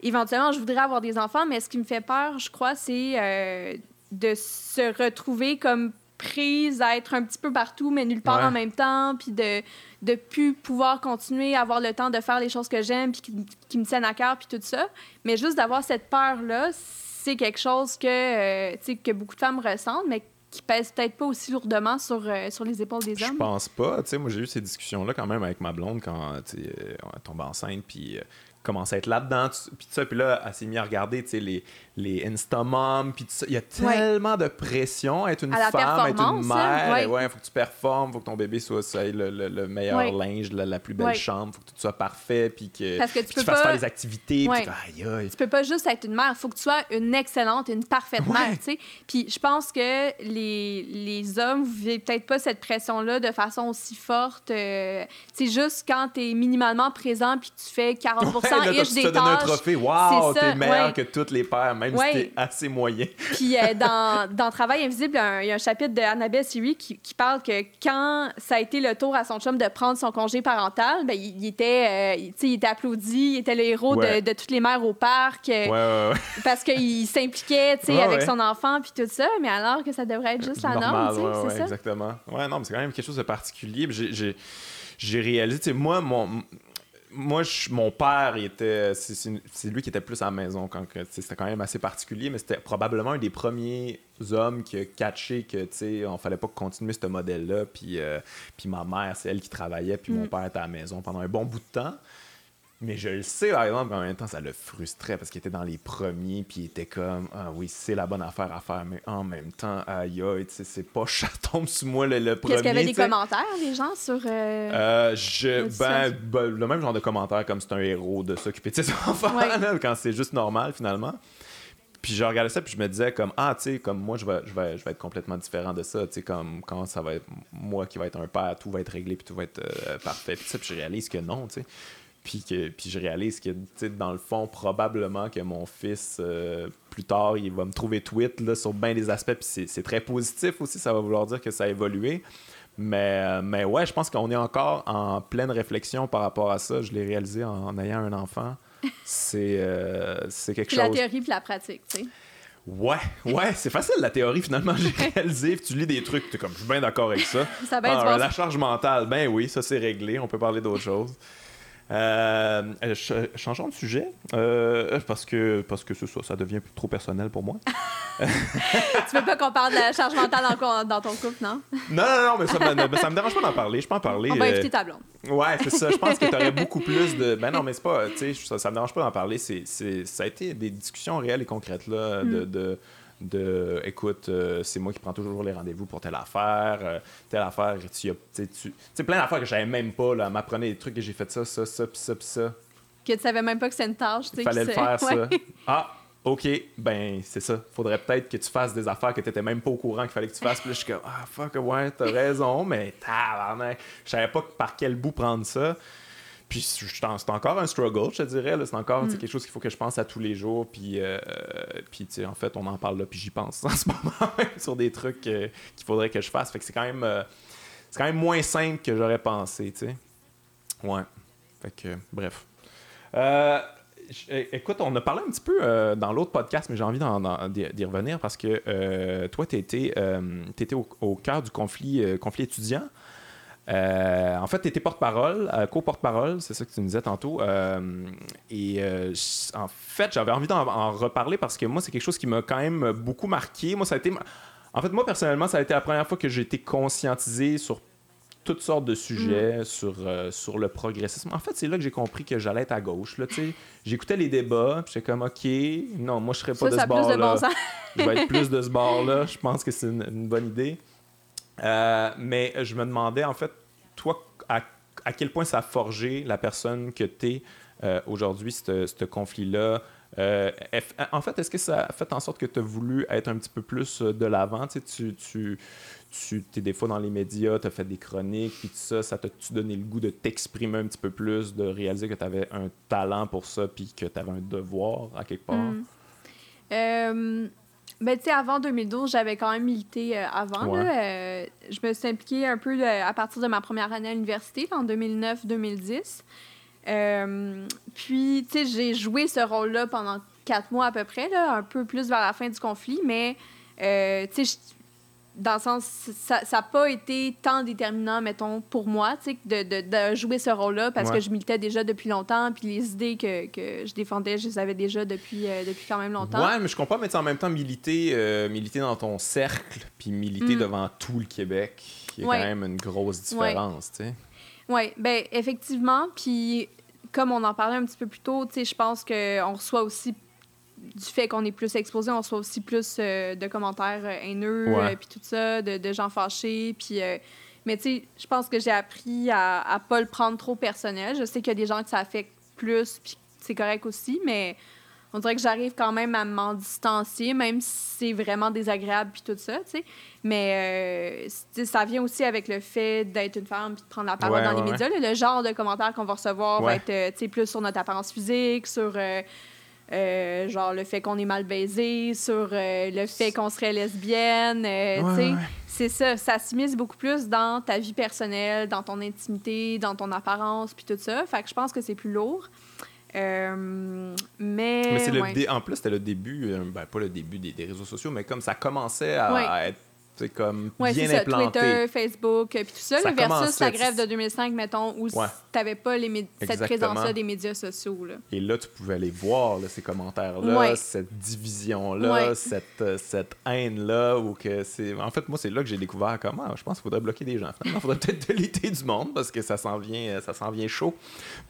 éventuellement, je voudrais avoir des enfants, mais ce qui me fait peur, je crois, c'est euh, de se retrouver comme prise à être un petit peu partout, mais nulle part en même temps, puis de ne plus pouvoir continuer à avoir le temps de faire les choses que j'aime, puis qui, me tiennent à cœur, puis tout ça. Mais juste d'avoir cette peur-là, c'est quelque chose que, euh, que beaucoup de femmes ressentent, mais qui pèse peut-être pas aussi lourdement sur, euh, sur les épaules des hommes? Je pense pas. Tu sais, moi, j'ai eu ces discussions-là quand même avec ma blonde quand elle tombe enceinte. Puis euh, commence à être là-dedans, tu- puis ça, puis là, elle s'est mise à regarder, tu sais, les, les Instamom, puis. Il y a tellement de pression à être une femme, à être une hein, mère. ouais. ouais, faut que tu performes, faut que ton bébé soit, soit le, le- le meilleur Ouais. linge, la, la plus belle chambre, faut que tout soit parfait, puis que, Parce que tu peux fasses pas- faire les activités, puis tu- aïe, aïe. Tu peux pas juste être une mère, il faut que tu sois une excellente, une parfaite mère, tu sais. Puis je pense que les, les hommes, vous vivez peut-être pas cette pression-là de façon aussi forte. euh, c'est juste quand tu es minimalement présent puis que tu fais 40 Ouais, là, ish tu des te donnes un tâches. trophée. Ça, t'es meilleur ouais. que tous les pères, même Ouais. si t'es assez moyen. Puis euh, dans, dans Travail invisible, il y a un chapitre de Annabelle Siri qui, qui parle que quand ça a été le tour à son chum de prendre son congé parental, ben, il, il était, euh, il, était applaudi, il était le héros Ouais. de, de toutes les mères au parc euh, Ouais, ouais, ouais. parce qu'il s'impliquait avec son enfant puis tout ça, mais alors que ça devrait être juste la Normal, norme, c'est ça. exactement. Ouais, non, mais c'est quand même quelque chose de particulier. J'ai, réalisé, tu sais, moi, mon, moi je- mon père, il était, c'est, lui qui était plus à la maison quand c'était quand même assez particulier, mais c'était probablement un des premiers hommes qui a catché que, tu sais, on fallait pas continuer ce modèle-là. Puis, euh, puis ma mère, c'est elle qui travaillait, puis mon Mm. père était à la maison pendant un bon bout de temps. Mais je le sais, par exemple, en même temps, ça le frustrait parce qu'il était dans les premiers, puis il était comme, ah oui, c'est la bonne affaire à faire, mais en même temps, aïe, aïe, tu sais, c'est pas, ça tombe sur moi le, le premier. est-ce qu'il y avait des commentaires, des gens, sur... euh, Euh, je, ben, ben, le même genre de commentaire comme c'est un héros de s'occuper de ses enfants, Ouais. là, quand c'est juste normal finalement. Puis je regardais ça, puis je me disais comme, ah, tu sais, comme moi, je vais, je, vais, je vais être complètement différent de ça, tu sais, comme quand ça va être moi qui va être un père, tout va être réglé, puis tout va être euh, parfait, puis ça, puis je réalise que non, tu sais. Puis, que, puis je réalise que, dans le fond, probablement que mon fils, euh, plus tard, il va me trouver tweet là, sur bien des aspects, puis c'est, très positif aussi, ça va vouloir dire que ça a évolué. Mais, euh, mais ouais, je pense qu'on est encore en pleine réflexion par rapport à ça. Je l'ai réalisé en, en ayant un enfant. C'est, euh, c'est quelque puis la chose. théorie puis la pratique, tu sais. Ouais, ouais, c'est facile la théorie finalement. J'ai réalisé, puis tu lis des trucs, t'es comme, je suis bien d'accord avec ça. Ça Ah, la charge mentale, ben oui, ça c'est réglé. On peut parler d'autre chose. Euh, ch- changeons de sujet euh, parce que parce que c'est ça, ça devient trop personnel pour moi. tu veux pas qu'on parle de la charge mentale dans, dans ton couple, non? Non, non, non, mais ça, me- ça me dérange pas d'en parler. Je peux en parler. On va euh, inviter ta blonde. Ouais, c'est ça. Je pense que tu aurais beaucoup plus de. Ben non, mais c'est pas. Tu sais, ça, ça me dérange pas d'en parler. C'est, c'est, ça a été des discussions réelles et concrètes, là. Mm. De, de, de, écoute, euh, c'est moi qui prends toujours les rendez-vous pour telle affaire. euh, telle affaire, tu sais, tu plein d'affaires que je savais même pas, là. M'apprenait des trucs que j'ai fait ça, ça, ça, pis ça, pis ça. Que tu savais même pas que c'est une tâche, tu sais. Il fallait le faire, ça. Ah, OK, ben c'est ça. Faudrait peut-être que tu fasses des affaires que tu n'étais même pas au courant qu'il fallait que tu fasses. Puis là, je suis comme, ah, fuck, ouais, t'as raison, mais tabarnak. Je savais pas par quel bout prendre ça. Puis c'est encore un struggle, je te dirais. C'est encore Mm. quelque chose qu'il faut que je pense à tous les jours. Puis, euh, puis tu sais, en fait, on en parle là, puis j'y pense en ce moment même sur des trucs euh, qu'il faudrait que je fasse. Fait que c'est quand même, euh, c'est quand même moins simple que j'aurais pensé, tu sais. Ouais. Fait que, bref. Euh, écoute, on a parlé un petit peu dans l'autre podcast, mais j'ai envie d'y revenir parce que toi, tu étais, au, au cœur du conflit, conflit étudiant. Euh, en fait, tu étais porte-parole, euh, co-porte-parole, c'est ça que tu nous disais tantôt. Euh, et euh, en fait, j'avais envie d'en en reparler parce que moi, c'est quelque chose qui m'a quand même beaucoup marqué. Moi, ça a été. En fait, moi, personnellement, ça a été la première fois que j'ai été conscientisé sur toutes sortes de sujets, sur, euh, sur le progressisme. En fait, c'est là que j'ai compris que j'allais être à gauche. J'écoutais les débats, puis j'étais comme, OK, non, moi, je serais pas Ça, de ça ce bord-là bon je vais être plus de ce bord-là. Je pense que c'est une, une bonne idée. Euh, mais je me demandais, en fait, toi, à, quel point ça a forgé la personne que tu es aujourd'hui, ce conflit-là? Euh, en fait, est-ce que ça a fait en sorte que tu as voulu être un petit peu plus euh, de l'avant? Tu, tu, tu, es des fois dans les médias, tu as fait des chroniques, puis tout ça, ça t'a-tu donné le goût de t'exprimer un petit peu plus, de réaliser que tu avais un talent pour ça, puis que tu avais un devoir à quelque part? Mm. Euh, ben, tu sais, avant 2012, j'avais quand même milité euh, avant. Ouais. là. Euh, je me suis impliquée un peu là, à partir de ma première année à l'université, en 2009-2010. Euh, puis, tu sais, j'ai joué ce rôle-là pendant quatre mois à peu près, là, un peu plus vers la fin du conflit, mais, euh, tu sais, dans le sens, ça n'a pas été tant déterminant, mettons, pour moi, tu sais, de, de, de jouer ce rôle-là, parce Ouais. que je militais déjà depuis longtemps, puis les idées que, que je défendais, je les avais déjà depuis, euh, depuis quand même longtemps. Ouais, mais je comprends, mais en même temps, militer, euh, militer dans ton cercle, puis militer Mm. devant tout le Québec, il y a Ouais. quand même une grosse différence, tu sais. Oui, ben effectivement. Puis comme on en parlait un petit peu plus tôt, tu sais, je pense qu'on reçoit aussi du fait qu'on est plus exposé, on reçoit aussi plus euh, de commentaires euh, haineux, Ouais. euh, puis tout ça, de, de gens fâchés, puis... mais tu sais, je pense que j'ai appris à, à pas le prendre trop personnel. Je sais qu'il y a des gens que ça affecte plus, puis c'est correct aussi, mais on dirait que j'arrive quand même à m'en distancier, même si c'est vraiment désagréable, puis tout ça, tu sais. Mais euh, ça vient aussi avec le fait d'être une femme, puis de prendre la parole Ouais, dans les médias. Le genre de commentaires qu'on va recevoir va être tu sais, plus sur notre apparence physique, sur... euh, euh, genre le fait qu'on est mal baisé, sur euh, le fait qu'on serait lesbienne, euh, Ouais, tu sais. ouais. C'est ça, ça s'immisce beaucoup plus dans ta vie personnelle, dans ton intimité, dans ton apparence, puis tout ça. Fait que je pense que c'est plus lourd. Euh, mais Mais c'est le ouais. en plus, c'était le début, ben, pas le début des, des réseaux sociaux, mais comme ça commençait à, à être tu sais, comme Ouais, bien c'est ça, implanté. Twitter, Facebook, euh, puis tout ça, versus la tu- grève de 2005, mettons, où Ouais. t'avais pas les cette présence-là des médias sociaux. Là. Et là, tu pouvais aller voir là, ces commentaires-là, Ouais. cette division-là, cette, euh, cette haine-là. Ou que c'est... En fait, moi, c'est là que j'ai découvert comment. Je pense qu'il faudrait bloquer des gens. Finalement, il faudrait peut-être déliter du monde parce que ça s'en vient, euh, ça s'en vient chaud.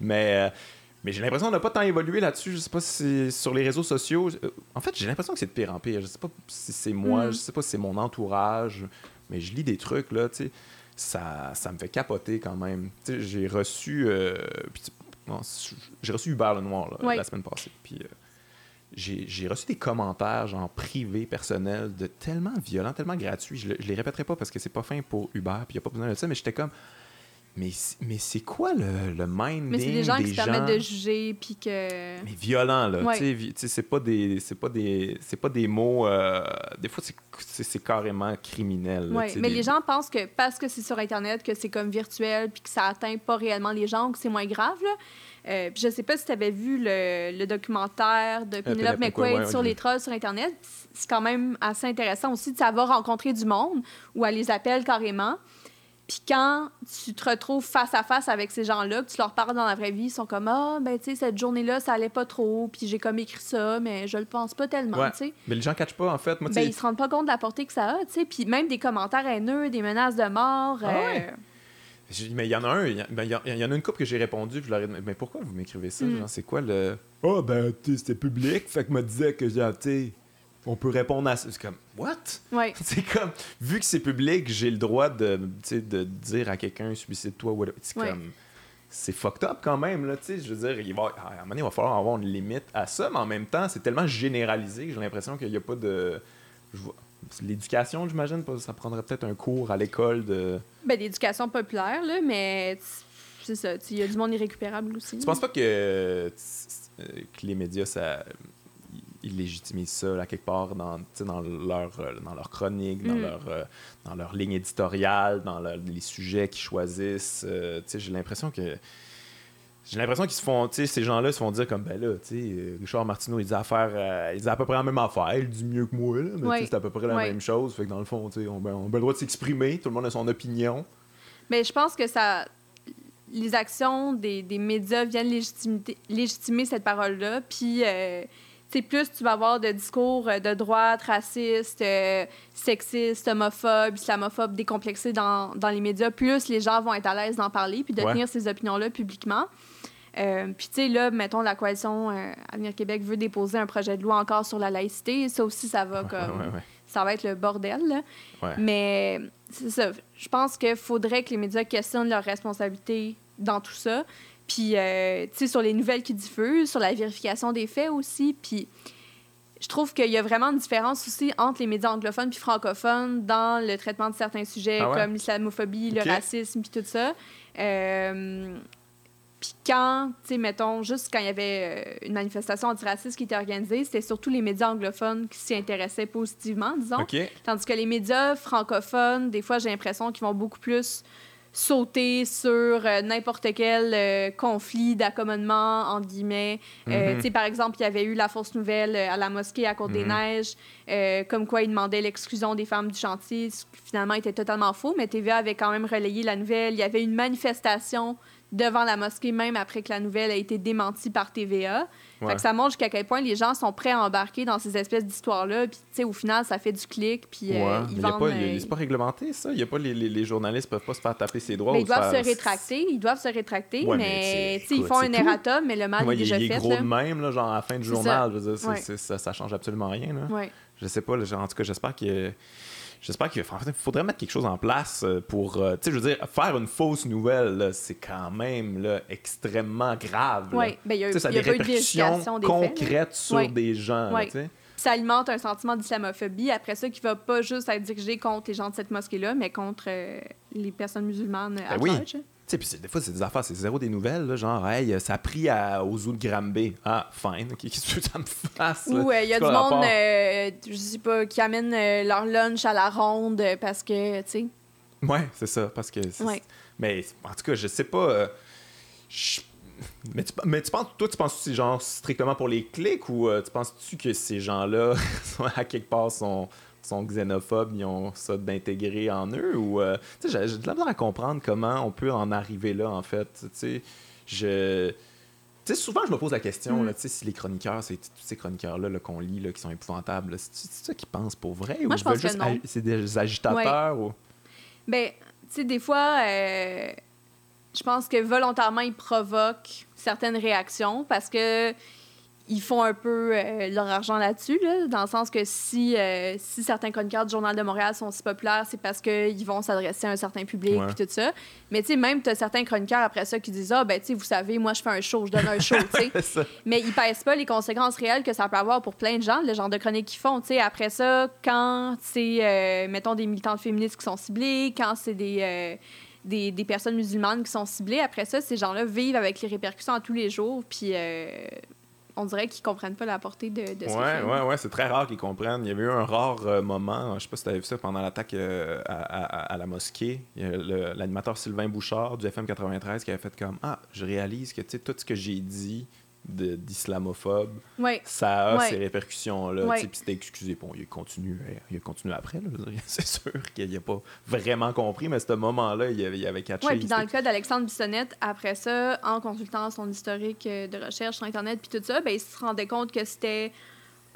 Mais, euh, mais j'ai l'impression qu'on n'a pas tant évolué là-dessus. Je sais pas si c'est sur les réseaux sociaux. euh, En fait, j'ai l'impression que c'est de pire en pire. Je sais pas si c'est moi, Mm. je sais pas si c'est mon entourage. Mais je lis des trucs, là, tu sais. Ça, ça me fait capoter quand même. Tu sais, j'ai reçu. euh, j'ai reçu Hubert Lenoir là, la semaine passée. Puis euh, j'ai reçu des commentaires, genre privés, personnels, de tellement violents, tellement gratuits. Je, le- je les répéterai pas parce que c'est pas fin pour Hubert, puis il a pas besoin de ça, mais j'étais comme. Mais, c'est- mais c'est quoi le, le minding Mais c'est des gens qui se gens? permettent de juger, puis que. mais violent là Ouais. tu sais, c'est pas des c'est pas des c'est pas des mots euh, des fois c'est- carrément criminel sais, mais des- les gens pensent que parce que c'est sur Internet, que c'est comme virtuel, puis que ça atteint pas réellement les gens, que c'est moins grave. Là. Euh, je sais pas si tu avais vu le, le documentaire de Penelope McQuaid, ouais, sur les trolls sur Internet. C'est quand même assez intéressant aussi de savoir rencontrer du monde, ou elle les appelle carrément. Puis quand tu te retrouves face à face avec ces gens-là, que tu leur parles dans la vraie vie, ils sont comme Ah, ben, tu sais, cette journée-là, ça allait pas trop, puis j'ai comme écrit ça, mais je le pense pas tellement, Ouais. tu sais. mais les gens catchent pas en fait moi Ben, ils se rendent pas compte de la portée que ça a, tu sais. Puis même des commentaires haineux, des menaces de mort. Ah euh, ouais? Dit, mais il y en a un, il y, a- ben, il y en a une couple que j'ai répondu, puis je leur ai dit, mais pourquoi vous m'écrivez ça? Mm. Genre, c'est quoi le. Ah, ben, tu sais, c'était public, fait que me disait que, genre, tu sais, on peut répondre à ça. C'est comme, what? Ouais. C'est comme, vu que c'est public, j'ai le droit de, dire à quelqu'un, suicide-toi, whatever. C'est Ouais. comme. C'est fucked up quand même, là, tu sais. Je veux dire, il va, à un moment donné, il va falloir avoir une limite à ça, mais en même temps, c'est tellement généralisé que j'ai l'impression qu'il n'y a pas de. L'éducation, j'imagine, pas- ça prendrait peut-être un cours à l'école de. Ben, d'éducation populaire, là, mais c'est ça. Il y a du monde irrécupérable aussi. Tu penses pas que, euh, que les médias, ça, ils légitimisent ça, là, quelque part, dans, dans, leur, euh, dans leur chronique, dans, Mm. leur, euh, dans leur ligne éditoriale, dans leur- les sujets qu'ils choisissent? euh, j'ai l'impression que... J'ai l'impression qu'ils se font, tu sais, ces gens-là se font dire comme, ben là, tu sais, euh, Richard Martineau, il dit, affaire, euh, il dit à peu près la même affaire, il dit mieux que moi, là, mais sais, c'est à peu près la même chose. Fait que dans le fond, tu sais, on, ben, on a le droit de s'exprimer, tout le monde a son opinion. Mais je pense que ça. Les actions des, des médias viennent légitimité- légitimer cette parole-là. Puis, euh, tu sais, plus tu vas avoir de discours euh, de droite, racistes, euh, sexistes, homophobes, islamophobes décomplexés dans, dans les médias, plus les gens vont être à l'aise d'en parler puis de Ouais. tenir ces opinions-là publiquement. Euh, puis, tu sais, là, mettons, la coalition euh, Avenir Québec veut déposer un projet de loi encore sur la laïcité. Ça aussi, ça va comme. ouais, ouais. Ça va être le bordel, là. Mais c'est ça. Je pense qu'il faudrait que les médias questionnent leur responsabilité dans tout ça. Puis, euh, tu sais, sur les nouvelles qu'ils diffusent, sur la vérification des faits aussi. Puis, je trouve qu'il y a vraiment une différence aussi entre les médias anglophones puis francophones dans le traitement de certains sujets Ah ouais? comme l'islamophobie, le racisme, puis tout ça. Euh, puis quand, tu sais, mettons, juste quand il y avait euh, une manifestation antiraciste qui était organisée, c'était surtout les médias anglophones qui s'y intéressaient positivement, disons. OK. Tandis que les médias francophones, des fois, j'ai l'impression qu'ils vont beaucoup plus sauter sur euh, n'importe quel euh, conflit d'accommodement, entre guillemets. Euh, Mhm. tu sais, Par exemple, il y avait eu la fausse nouvelle à la mosquée à Côte-des-Neiges, euh, comme quoi ils demandaient l'exclusion des femmes du chantier, ce qui finalement était totalement faux, mais TVA avait quand même relayé la nouvelle. Il y avait une manifestation devant la mosquée, même après que la nouvelle a été démentie par TVA. Fait que ça montre jusqu'à quel point les gens sont prêts à embarquer dans ces espèces d'histoires-là. Puis, tu sais, au final, ça fait du clic. Puis, euh, ils vendent. Euh, c'est pas réglementé, ça. Y a pas, les, les, les, journalistes peuvent pas se faire taper ses droits. Mais ils doivent se, rétracter. Ils doivent se rétracter. mais, tu sais, ils font un erratum, mais le mal est déjà fait. Il est gros de même, là, genre à la fin du journal. Je veux dire, ça, ça change absolument rien. Là. Je sais pas. En tout cas, j'espère que j'espère qu'il faudrait mettre quelque chose en place euh, pour, euh, tu sais, je veux dire, faire une fausse nouvelle, c'est quand même là, extrêmement grave. Oui, ben, il y a, ça a, des répercussions concrètes sur des gens. ça alimente un sentiment d'islamophobie, après ça, qui va pas juste être dirigé contre les gens de cette mosquée-là, mais contre euh, les personnes musulmanes à ben puis des fois, c'est des affaires, c'est zéro des nouvelles, là, genre, hey, ça a pris à, aux zoo de Granby. Ah, fine, qu'est-ce que ça me fasse? Ou il y a du monde, euh, je sais pas, qui amène euh, leur lunch à la ronde parce que, tu sais. Ouais, c'est ça, parce que. Mais en tout cas, je sais pas. Euh, mais, tu, mais tu penses, toi, tu penses que c'est genre strictement pour les clics ou tu penses-tu que ces gens-là, à quelque part, sont sont xénophobes, ils ont ça d'intégrer en eux ou euh, j'ai de la misère à comprendre comment on peut en arriver là en fait. Tu sais, je sais, souvent, je me pose la question, mm. là, si les chroniqueurs, c'est tous ces chroniqueurs-là qu'on lit, là, qui sont épouvantables, c'est ça qu'ils pensent pour vrai? Moi, ou je pense juste c'est des agitateurs? Ou... Ben, tu sais, des fois, euh, je pense que volontairement, ils provoquent certaines réactions parce que ils font un peu euh, leur argent là-dessus, là, dans le sens que si, euh, si certains chroniqueurs du Journal de Montréal sont si populaires, c'est parce qu'ils vont s'adresser à un certain public et tout ça. Mais tu sais, même tu as certains chroniqueurs après ça qui disent Ah, ben tu sais, vous savez, moi je fais un show, je donne un show, tu sais. Mais ils pèsent pas les conséquences réelles que ça peut avoir pour plein de gens, le genre de chroniques qu'ils font. Tu sais, après ça, quand c'est, euh, mettons, des militantes féministes qui sont ciblées, quand c'est des. Des, des, personnes musulmanes qui sont ciblées. Après ça, ces gens-là vivent avec les répercussions à tous les jours. Puis on dirait qu'ils comprennent pas la portée de, de ce Ouais, ouais, ouais, c'est très rare qu'ils comprennent. Il y avait eu un rare euh, moment, je sais pas si tu avais vu ça pendant l'attaque euh, à, la mosquée. L'animateur Sylvain Bouchard du FM 93 qui avait fait comme Ah, je réalise que tout ce que j'ai dit d'islamophobe, ça a ces répercussions-là. Puis c'était excusé. Bon, il continue, il continue après. C'est sûr qu'il n'a pas vraiment compris, mais à ce moment-là, il avait, il avait catché. Oui, puis dans le cas d'Alexandre Bissonnette, après ça, en consultant son historique de recherche sur Internet, puis tout ça, ben, il se rendait compte que c'était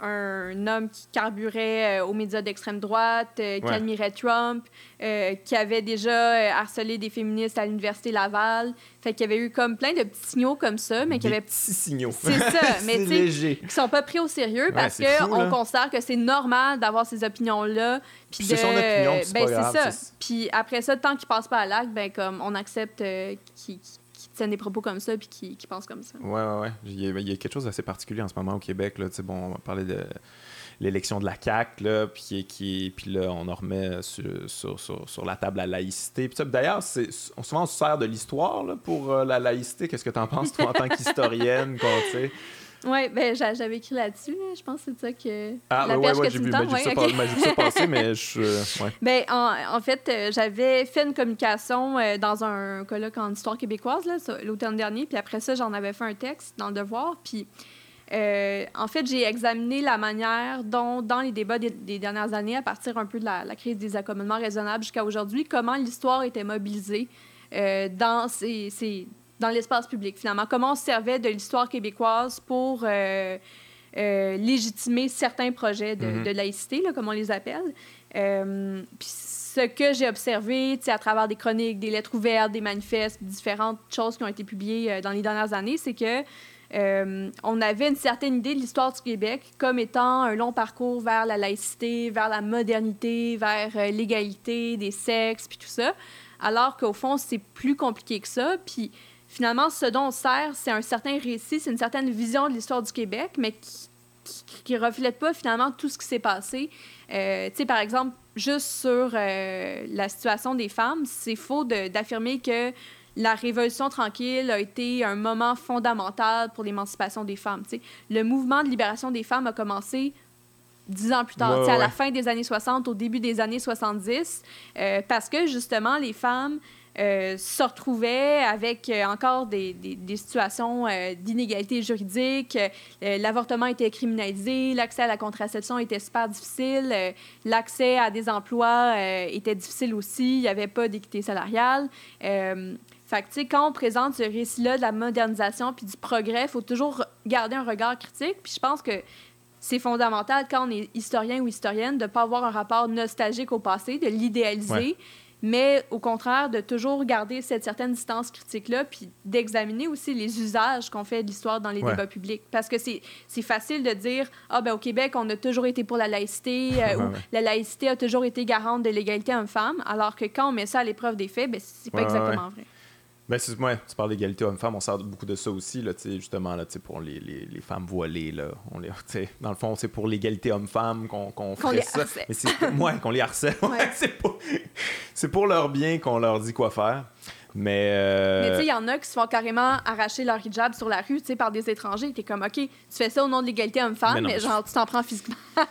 un homme qui carburait euh, aux médias d'extrême droite, euh, qui admirait Trump, euh, qui avait déjà harcelé des féministes à l'université Laval. Fait qu'il y avait eu comme plein de petits signaux comme ça, mais qui avaient petits signaux. C'est ça, mais qui sont pas pris au sérieux parce que on considère que c'est normal d'avoir ces opinions là. Puis c'est son opinion, c'est ben, ça. Puis après ça, tant qu'il passe pas à l'acte, ben comme on accepte qu'il des propos comme ça puis qui, pensent comme ça. Ouais. Il y, a, il y, a, quelque chose d'assez particulier en ce moment au Québec. Là. Bon, on va parler de l'élection de la CAQ, là, puis, qui, puis là, on en remet sur, sur, sur, sur la table la laïcité. D'ailleurs, souvent, on se sert de l'histoire pour euh, la laïcité. Qu'est-ce que tu en penses, toi, en tant qu'historienne? Oui, ben, j'avais écrit là-dessus. Je pense que c'est ça que. Ah, la ouais, ouais, j'ai vu, ouais, ça, okay. ça passer, mais je. Ouais. Ben, en, en fait, euh, j'avais fait une communication euh, dans un colloque en histoire québécoise l'automne dernier, puis après ça, j'en avais fait un texte dans le devoir. Puis. Euh, en fait, j'ai examiné la manière dont, dans les débats des, dernières années, à partir un peu de la, crise des accommodements raisonnables jusqu'à aujourd'hui, comment l'histoire était mobilisée dans ces, ces, dans l'espace public, finalement. Comment on se servait de l'histoire québécoise pour euh, euh, légitimer certains projets de, mhm. de laïcité, là, comme on les appelle. Euh, puis ce que j'ai observé à travers des chroniques, des lettres ouvertes, des manifestes, différentes choses qui ont été publiées dans les dernières années, c'est que on avait une certaine idée de l'histoire du Québec comme étant un long parcours vers la laïcité, vers la modernité, vers l'égalité des sexes, puis tout ça. Alors qu'au fond, c'est plus compliqué que ça. Puis finalement, ce dont on sert, c'est un certain récit, c'est une certaine vision de l'histoire du Québec, mais qui ne reflète pas finalement tout ce qui s'est passé. Euh, tu sais, par exemple, juste sur euh, la situation des femmes, c'est faux d'affirmer que la Révolution tranquille a été un moment fondamental pour l'émancipation des femmes. sais. Le mouvement de libération des femmes a commencé dix ans plus tard, ouais, à la fin des années 60, au début des années 70, euh, parce que justement, les femmes euh, se retrouvaient avec euh, encore des, des, situations euh, d'inégalité juridique. L'avortement était criminalisé, l'accès à la contraception était super difficile, l'accès à des emplois était difficile aussi, il n'y avait pas d'équité salariale. Fait que, quand on présente ce récit-là de la modernisation puis du progrès, il faut toujours garder un regard critique. Puis je pense que c'est fondamental quand on est historien ou historienne de ne pas avoir un rapport nostalgique au passé, de l'idéaliser. Mais au contraire de toujours garder cette certaine distance critique-là, puis d'examiner aussi les usages qu'on fait de l'histoire dans les Ouais. débats publics. Parce que c'est facile de dire, ah ben au Québec, on a toujours été pour la laïcité, euh, ou la laïcité a toujours été garante de l'égalité homme-femme, alors que quand on met ça à l'épreuve des faits, ben c'est pas Ouais, ouais, exactement vrai. Ben, c'est, ouais, tu parles d'égalité homme-femme, on sert beaucoup de ça aussi, là, justement, là, pour les, les, les femmes voilées. Là, on les, dans le fond, c'est pour l'égalité homme-femme qu'on, qu'on les ça. harcèle. Mais c'est, ouais, qu'on les harcèle. Ouais, c'est, pour, c'est pour leur bien qu'on leur dit quoi faire. Mais. euh, Mais tu sais, il y en a qui se font carrément arracher leur hijab sur la rue, tu sais, par des étrangers. T'es comme, OK, tu fais ça au nom de l'égalité Mais homme-femme, non, mais, mais genre, tu t'en prends physiquement.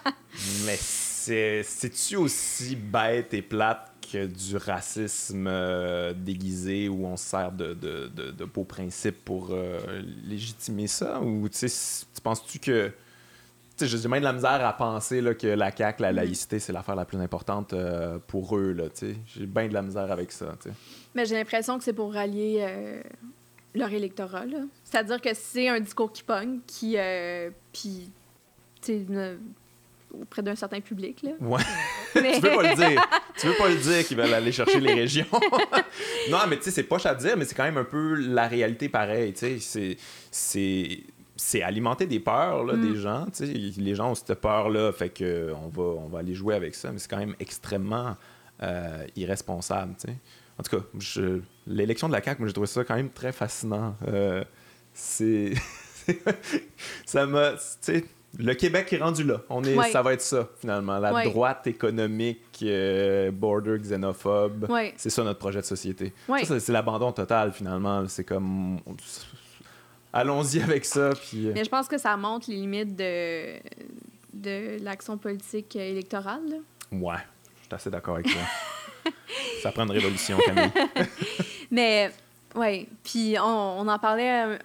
Mais c'est, c'est-tu aussi bête et plate du racisme euh, déguisé où on se sert de, de, de, de beaux principes pour euh, légitimer ça? Ou tu sais, c- tu penses-tu que. Tu sais, j'ai même de la misère à penser là, que la CAQ, la laïcité, c'est l'affaire la plus importante euh, pour eux. Là, tu sais. j'ai bien de la misère avec ça. tu sais. Mais j'ai l'impression que c'est pour rallier leur électorat, là. C'est-à-dire que c'est un discours qui pogne, qui. puis, tu sais, ne- auprès d'un certain public, là. Ouais. Mais- tu veux pas le dire. Tu veux pas le dire qu'ils veulent aller chercher les régions. non, mais tu sais, c'est poche à dire, mais c'est quand même un peu la réalité pareil. Tu sais, c'est. c'est c'est alimenter des peurs là, Mm. des gens. tu sais. Les gens ont cette peur-là, fait que on va, on va aller jouer avec ça, mais c'est quand même extrêmement euh, irresponsable. En tout cas, je- l'élection de la CAQ, moi, j'ai trouvé ça quand même très fascinant. Euh, c'est. ça m'a. Tu sais, le Québec est rendu là. On est, Ouais. Ça va être ça, finalement. La Ouais. droite économique, euh, border xénophobe. Ouais. C'est ça notre projet de société. Ça, c'est- l'abandon total, finalement. C'est comme. on- Allons-y avec ça, puis. euh, Mais je pense que ça montre les limites de, de l'action politique électorale, là. Ouais, je suis assez d'accord avec toi. ça prend une révolution, Camille. Mais, ouais. Puis on, on en parlait euh,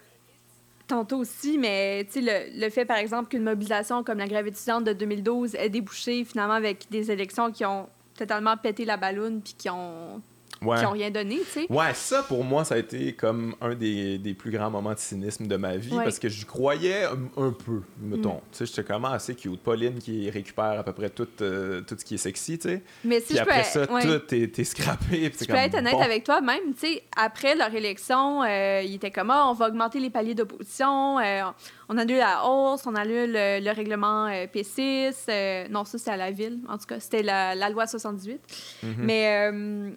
tantôt aussi, mais le, le fait, par exemple, qu'une mobilisation comme la grève étudiante de 2012 ait débouché finalement avec des élections qui ont totalement pété la balloune puis qui ont, Ouais. qui ont rien donné, tu sais. Ouais, ça pour moi, ça a été comme un des, des plus grands moments de cynisme de ma vie Ouais. parce que j'y croyais un, un peu, mettons. Mm. Tu sais, j'étais comment assez cute. Pauline qui récupère à peu près tout, euh, tout ce qui est sexy, tu sais. Mais si Puis je après peux, ça, ouais. tout est, est scrappé. puis c'est Je peux être honnête bon. avec toi, même, tu sais, après leur élection, euh, il était comme, Ah, on va augmenter les paliers d'opposition, euh, on annule la hausse, on annule le, le règlement euh, P6. euh, non, ça, c'était à la ville, en tout cas, c'était la, la loi 78. Mhm. Mais euh,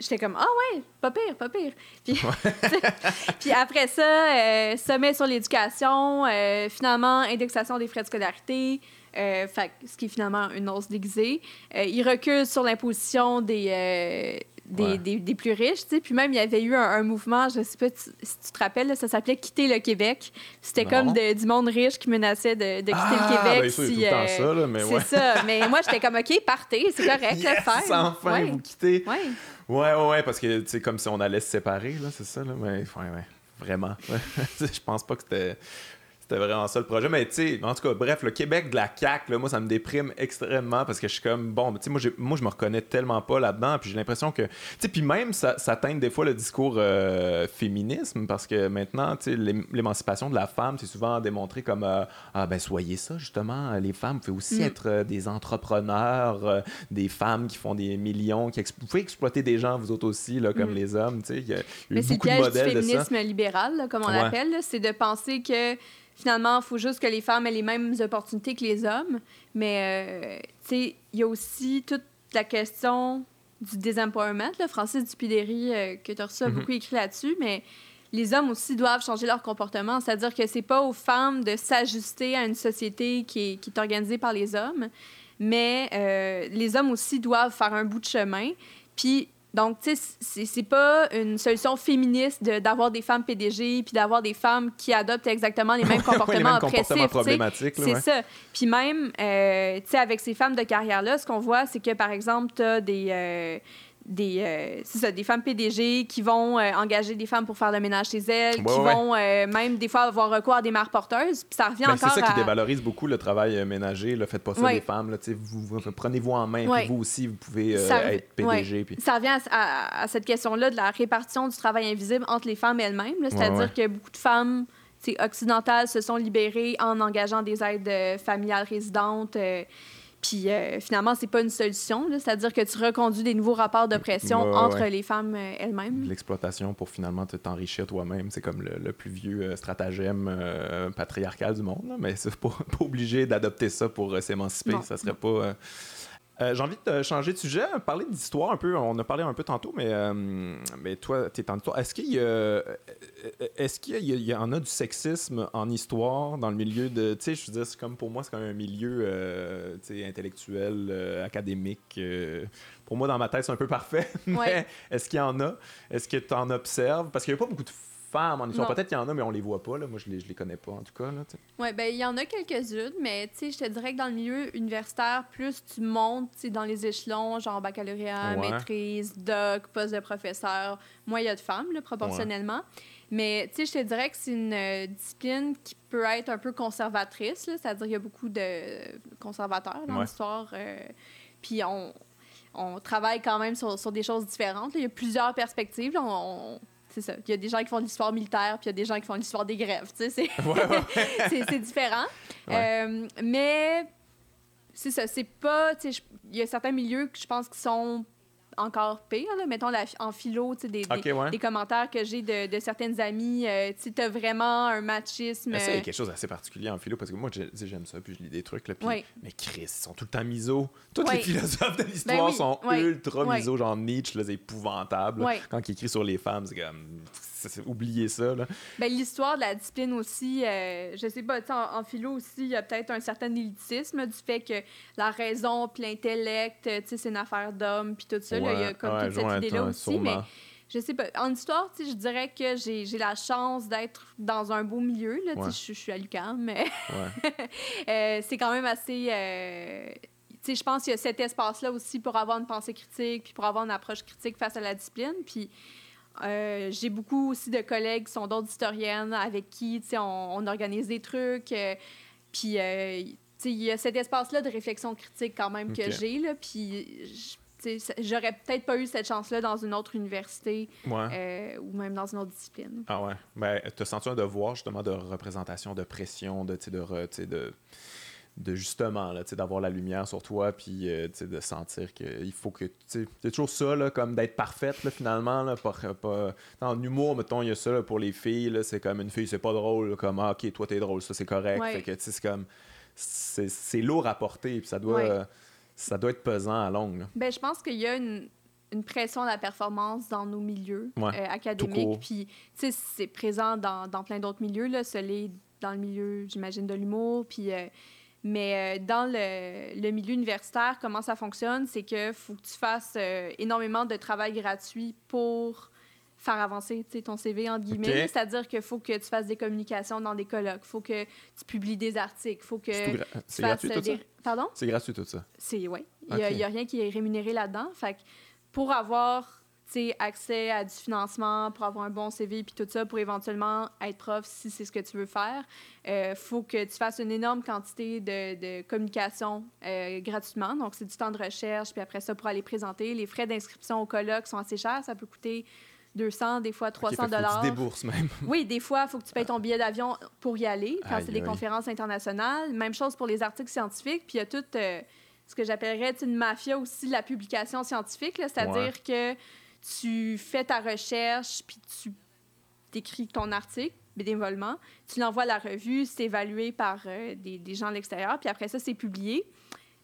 j'étais comme, ah ouais, pas pire, pas pire. Puis, puis après ça, euh, sommet sur l'éducation, euh, finalement, indexation des frais de scolarité. euh, fait ce qui est finalement une hausse déguisée. Euh, il recule sur l'imposition des, des, Ouais. des, des plus riches. tu sais. Puis même, il y avait eu un, un mouvement, je sais pas tu- si tu te rappelles, là, ça s'appelait Quitter le Québec. C'était comme de- du monde riche qui menaçait de, de quitter Ah, le Québec. ben si, euh, ça, là, mais c'est ouais. ça. Mais moi, j'étais comme, OK, partez, c'est correct, Yes, le faire. enfin, Ouais. vous quittez. Ouais. Ouais, ouais, parce que c'est comme si on allait se séparer, là, c'est ça, là. Ouais, ouais, ouais, vraiment. je pense pas que c'était. C'était vraiment ça le projet. Mais tu sais, en tout cas, bref, le Québec de la CAQ, là, moi, ça me déprime extrêmement parce que je suis comme, bon, tu sais, moi, moi, je me reconnais tellement pas là-dedans. Puis j'ai l'impression que, tu sais, puis même, ça, ça teinte des fois le discours euh, féminisme parce que maintenant, tu sais, l'ém- l'émancipation de la femme, c'est souvent démontré comme, euh, ah, ben, soyez ça, justement. Les femmes, vous pouvez aussi Mm. être euh, des entrepreneurs, des femmes qui font des millions, qui vous pouvez exploiter des gens, vous autres aussi, là, comme Mm. les hommes, tu sais. Il y a eu Mais c'est le beaucoup de du modèles de ça. féminisme libéral, là, comme on Ouais. l'appelle. C'est de penser que finalement, il faut juste que les femmes aient les mêmes opportunités que les hommes. Mais, euh, tu sais, il y a aussi toute la question du désempowerment. Là. Francis Dupidéry, euh, que tu as reçu, a Mhm. beaucoup écrit là-dessus. Mais les hommes aussi doivent changer leur comportement. C'est-à-dire que c'est pas aux femmes de s'ajuster à une société qui est, qui est organisée par les hommes. Mais euh, les hommes aussi doivent faire un bout de chemin. Puis, donc, tu sais, c'est- pas une solution féministe de- d'avoir des femmes PDG puis d'avoir des femmes qui adoptent exactement les mêmes Ouais, comportements les mêmes oppressifs. problématiques, C'est ouais. ça. Puis même, euh, tu sais, avec ces femmes de carrière-là, ce qu'on voit, c'est que, par exemple, tu as des, euh, des, euh, c'est ça, des femmes PDG qui vont euh, engager des femmes pour faire le ménage chez elles, Ouais, qui ouais. vont euh, même des fois avoir recours à des mères porteuses. Puis ça revient Ben, c'est encore ça qui à... dévalorise beaucoup le travail euh, ménager. Le faites pas ça, Ouais. les femmes. Là, vous, vous- prenez-vous en main. Puis vous aussi, vous pouvez euh, Ça- être PDG. Puis... Ça revient à, à- à cette question-là de la répartition du travail invisible entre les femmes elles-mêmes. là. C'est-à-dire que beaucoup de femmes occidentales se sont libérées en engageant des aides euh, familiales résidentes. Puis euh, finalement, c'est pas une solution. C'est-à-dire que tu reconduis des nouveaux rapports d'oppression Ouais, ouais, entre ouais. les femmes euh, elles-mêmes. L'exploitation pour finalement te- t'enrichir toi-même, c'est comme le, le plus vieux euh, stratagème euh, patriarcal du monde. là. Mais c'est pas, pas obligé d'adopter ça pour s'émanciper. Ça serait pas. Euh, J'ai envie de changer de sujet, parler d'histoire un peu. On a parlé un peu tantôt, mais, euh, mais toi, tu es en histoire. Est-ce qu'il y, euh, est-ce qu'il y, y en a du sexisme en histoire dans le milieu de. Tu sais, je veux dire, comme pour moi, c'est quand même un milieu euh, intellectuel, académique. pour moi, dans ma tête, c'est un peu parfait. mais Ouais. est-ce qu'il y en a? Est-ce que tu en observes? Parce qu'il n'y a pas beaucoup de femmes en histoire. Peut-être qu'il y en a, mais on les voit pas. Là. Moi, je les, je les connais pas, en tout cas. Oui, ben il y en a quelques-unes, mais tu sais, je te dirais que dans le milieu universitaire, plus tu montes dans les échelons, genre baccalauréat, Ouais. maîtrise, doc, poste de professeur, moins il y a de femmes, là, proportionnellement. Mais tu sais, je te dirais que c'est une euh, discipline qui peut être un peu conservatrice, c'est-à-dire qu'il y a beaucoup de conservateurs dans Ouais. l'histoire. euh, puis on, on travaille quand même sur, sur des choses différentes. là. Il y a plusieurs perspectives. là. On- on- c'est ça. Il y a des gens qui font de l'histoire militaire, puis il y a des gens qui font de l'histoire des grèves. tu sais, C'est c'est c'est différent. Ouais. Euh, mais c'est ça, c'est pas. Il y a certains milieux que je pense qui sont encore pires. Là. Mettons la- en philo, des, des- ouais. des commentaires que j'ai de, de certaines amies. euh, tu t'as vraiment un machisme. Mais ça, il y a euh, quelque chose d'assez particulier en philo parce que moi, j'aime ça, puis je lis des trucs. Là, puis-. Mais Chris, ils sont tout le temps miso. Tous les philosophes de l'histoire Ben oui, sont ultra miso, genre Nietzsche, là, c'est épouvantable. Quand il écrit sur les femmes, c'est comme. Oubliez ça. Là. Ben, l'histoire de la discipline aussi, euh, je sais pas, en, en philo aussi, il y a peut-être un certain élitisme du fait que la raison puis l'intellect, c'est une affaire d'homme puis tout ça. Il y a comme ouais, toute cette idée-là aussi. sûrement. Mais je sais pas. En histoire, je dirais que j'ai j'ai la chance d'être dans un beau milieu. Là, Ouais. je, je suis à l'UQAM, mais euh, c'est quand même assez. euh, je pense qu'il y a cet espace-là aussi pour avoir une pensée critique, puis pour avoir une approche critique face à la discipline. Puis euh, j'ai beaucoup aussi de collègues qui sont d'autres historiennes avec qui, on, on organise des trucs. euh, puis, il y a cet espace-là de réflexion critique quand même que j'ai, là. Puis, je- j'aurais peut-être pas eu cette chance-là dans une autre université Ouais. euh, ou même dans une autre discipline. Ah ouais. Ben, t'as senti un devoir justement de représentation, de pression, de, de, re- de, de justement, là, d'avoir la lumière sur toi, puis euh, de sentir qu'il faut que. C'est toujours ça, là, comme d'être parfaite, là, finalement. Là, pas... En humour, mettons, il y a ça là, pour les filles. C'est comme une fille, c'est pas drôle. Comme, ah, ok, toi, t'es drôle, ça, c'est correct. Ouais. Fait que, tu sais, c'est comme. C'est c'est lourd à porter, puis ça doit. Ouais. euh, ça doit être pesant à longue. là. Ben, je pense qu'il y a une, une pression à la performance dans nos milieux Ouais, euh, académiques. Puis, tu sais, c'est présent dans, dans plein d'autres milieux. Là. L'est dans le milieu, j'imagine, de l'humour. Puis, euh, mais euh, dans le, le milieu universitaire, comment ça fonctionne, c'est que faut que tu fasses énormément de travail gratuit pour faire avancer ton CV, entre guillemets. C'est-à-dire qu'il faut que tu fasses des communications dans des colloques, faut que tu publies des articles, faut que tout tu fasses gratuit, tout des... ça? Pardon? C'est gratuit, tout ça? C'est ouais. Il n'y a, il rien qui est rémunéré là-dedans. Fait que pour avoir accès à du financement, pour avoir un bon CV puis tout ça, pour éventuellement être prof si c'est ce que tu veux faire, il faut que tu fasses une énorme quantité de, de communication euh, gratuitement. Donc, c'est du temps de recherche, puis après ça, pour aller présenter. Les frais d'inscription au colloque sont assez chers. Ça peut coûter 200, des fois Ok, 300 fait que faut que dollars. Débourses même. Oui, des fois, il faut que tu payes ton billet d'avion pour y aller, quand c'est des aïe. conférences internationales. Même chose pour les articles scientifiques. Puis il y a tout euh, ce que j'appellerais une mafia aussi de la publication scientifique. C'est-à-dire que tu fais ta recherche, puis tu écris ton article bénévolement. Tu l'envoies à la revue, c'est évalué par euh, des, des gens de l'extérieur, puis après ça, c'est publié.